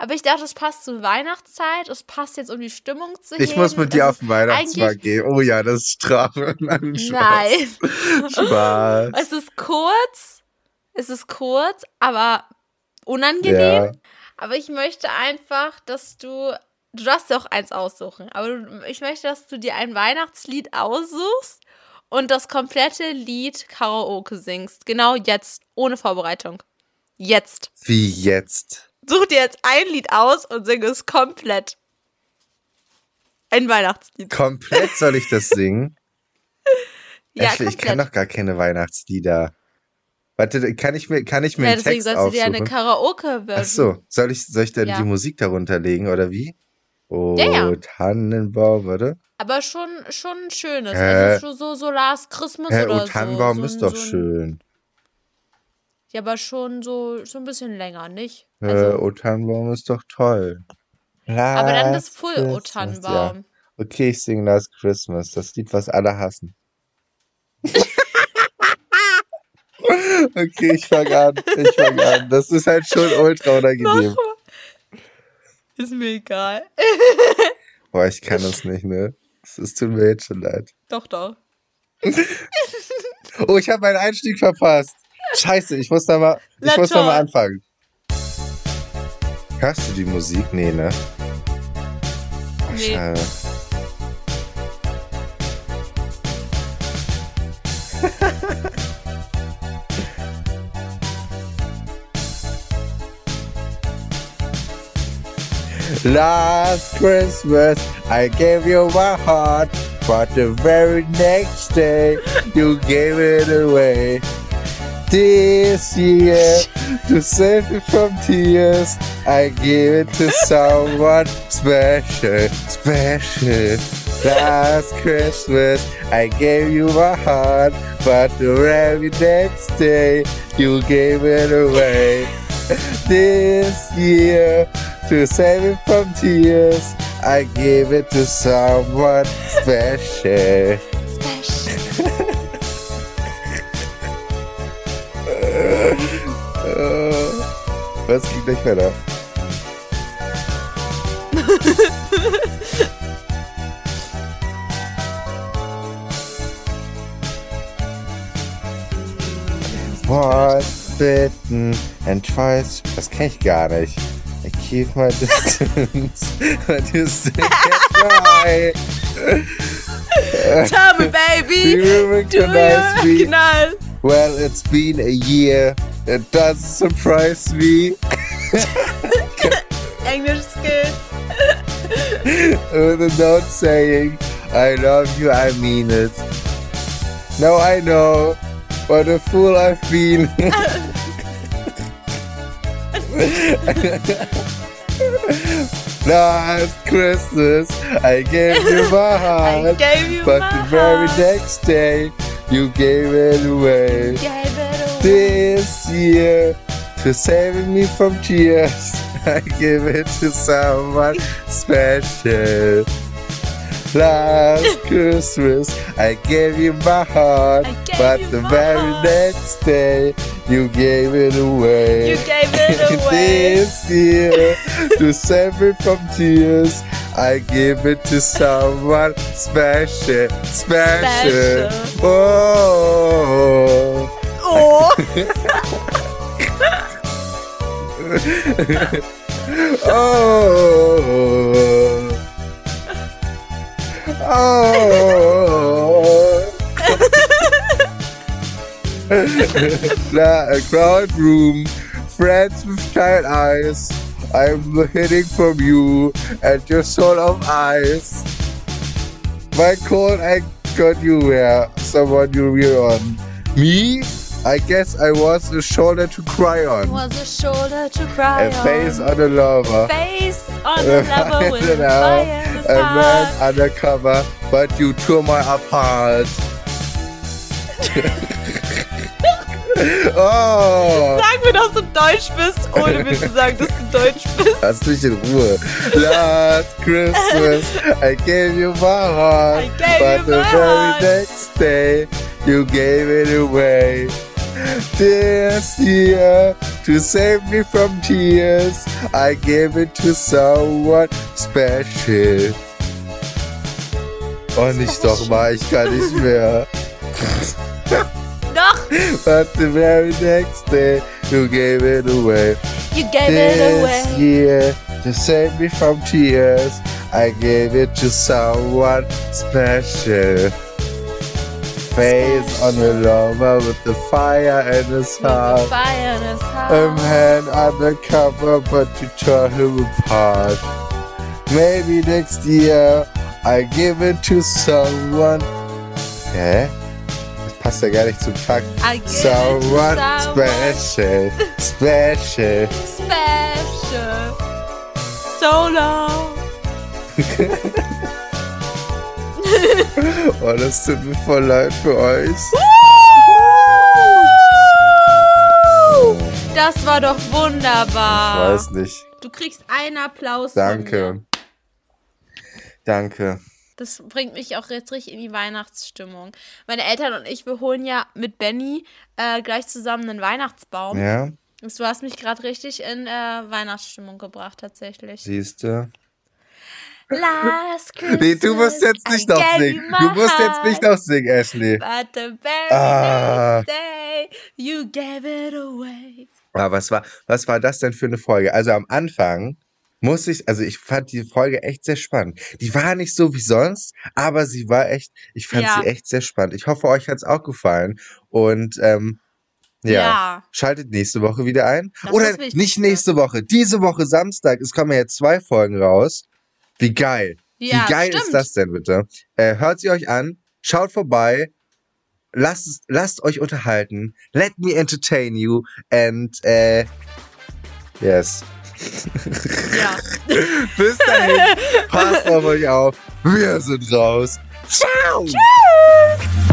Aber ich dachte, es passt zur Weihnachtszeit, es passt jetzt, um die Stimmung zu heben. Ich muss mit dir auf den Weihnachtsmarkt gehen. Oh ja, das ist Strafe. *laughs* Nein. Nein. Spaß. Es ist kurz, es ist kurz, aber unangenehm. Ja. Aber ich möchte einfach, dass du. Du darfst dir auch eins aussuchen. Aber ich möchte, dass du dir ein Weihnachtslied aussuchst und das komplette Lied Karaoke singst. Genau jetzt. Ohne Vorbereitung. Jetzt. Wie jetzt? Such dir jetzt ein Lied aus und sing es komplett. Ein Weihnachtslied. Komplett soll ich das singen? *laughs* Ja, Ashley, ich kann doch gar keine Weihnachtslieder. Warte, kann ich mir, kann ich mir Ja, einen deswegen Text sollst du dir eine? Karaoke-Version. Ach so, soll ich, soll ich dann Ja. die Musik darunter legen oder wie? Oh, Ja, ja. Tannenbaum, warte. Aber schon, schon ein schönes. Hä? Also schon so, so Last Christmas Hä, oder oh, so. Tannenbaum so ist doch so ein- schön. Ja, aber schon so, so ein bisschen länger, nicht? Äh, Also, oh, Tannenbaum ist doch toll. aber dann das Last Full O Christmas, Tannenbaum. Ja. Okay, ich singe Last Christmas, das Lied, was alle hassen. *laughs* okay, ich fang an, ich fang an. Das ist halt schon ultra unangenehm. Ist mir egal. *laughs* Boah, ich kann das nicht. Es es tut mir jetzt schon leid. Doch, doch. *laughs* Oh, ich habe meinen Einstieg verpasst. Scheiße, ich muss da mal, ich muss da mal anfangen. Hörst du die Musik? Nee, ne? Ach, Nee. Schade. *laughs* Last Christmas, I gave you my heart, but the very next day, you gave it away. *laughs* *laughs* This year, to save me from tears, I gave it to someone special, special. Last Christmas, I gave you my heart, but the very next day, you gave it away. This year, to save me from tears, I gave it to someone special. Äh, Was ging gleich weiter? Once bitten and twice. Das kenne ich gar nicht. I keep my distance, but you still can't try. Tell me, Do baby. you recognize me? Knall. Well, it's been a year. It doesn't surprise me. *laughs* English skills. *laughs* With a note saying, I love you, I mean it. Now I know what a fool I've been. *laughs* Last Christmas, I gave you my I heart, gave you but my the very heart. next day, you gave it away. Gave it away. This year, to save me from tears, *laughs* I give it to someone special. Last *laughs* Christmas, I gave you my heart, but the very heart. next day, you gave it away. You gave it *laughs* away. this year, to save me from tears, I give it to someone special, special. Special. Oh. Oh. *laughs* Oh. *laughs* Oh. *laughs* A crowd room, friends with tired eyes. I'm hitting from you and your soul of eyes. My cold, I got you where someone you were on. Me? I guess I was a shoulder to cry on. Was a shoulder to cry A face on. a lover. Face on *laughs* the level with a fire a man undercover, but you tore my apart. *laughs* oh, Sag mir, dass du Deutsch bist, ohne mir zu sagen, dass du Deutsch bist. lass mich in Ruhe. Last Christmas, I gave you my heart, I gave but you the my very heart. next day, you gave it away. This year, to save me from tears, I gave it to someone special. Oh, nicht doch mal, ich kann nicht mehr. *laughs* Doch. But the very next day, you gave it away. You gave it This away. year, to save me from tears, I gave it to someone special. Face on a lover with the fire in his heart. Fire in his heart. A man undercover, but you tore him apart. Maybe next year I give it to someone. Hä? Passt ja gar nicht zum to Someone someone special, special. special. So long. *laughs* Oh, das tut mir voll leid für euch. Das war doch Ich wunderbar. weiß nicht. Du kriegst einen Applaus. Danke. Danke. Das bringt mich auch jetzt richtig in die Weihnachtsstimmung. Meine Eltern und ich, wir holen ja mit Benny äh, gleich zusammen einen Weihnachtsbaum. Ja, Du hast mich gerade richtig in äh, Weihnachtsstimmung gebracht, tatsächlich. siehst du. Last Christmas, *laughs* Nee, du musst jetzt nicht I noch singen. Du musst jetzt nicht noch singen, Ashley. But the very Ah. day, you gave it away. Aber was war, was war das denn für eine Folge? Also am Anfang muss ich, also ich fand die Folge echt sehr spannend. Die war nicht so wie sonst, aber sie war echt, ich fand Ja. sie echt sehr spannend. Ich hoffe, euch hat's auch gefallen. Und ähm, ja, Ja. schaltet nächste Woche wieder ein. Das Oder nicht nächste Woche, diese Woche Samstag. Es kommen ja jetzt zwei Folgen raus. Wie geil. Ja, Wie geil stimmt. ist das denn bitte? Äh, hört sie euch an, schaut vorbei, lasst, es- lasst euch unterhalten, let me entertain you and äh, yes. Ja. *laughs* Bis dahin, *laughs* passt auf euch auf, wir sind raus. Ciao! Tschüss.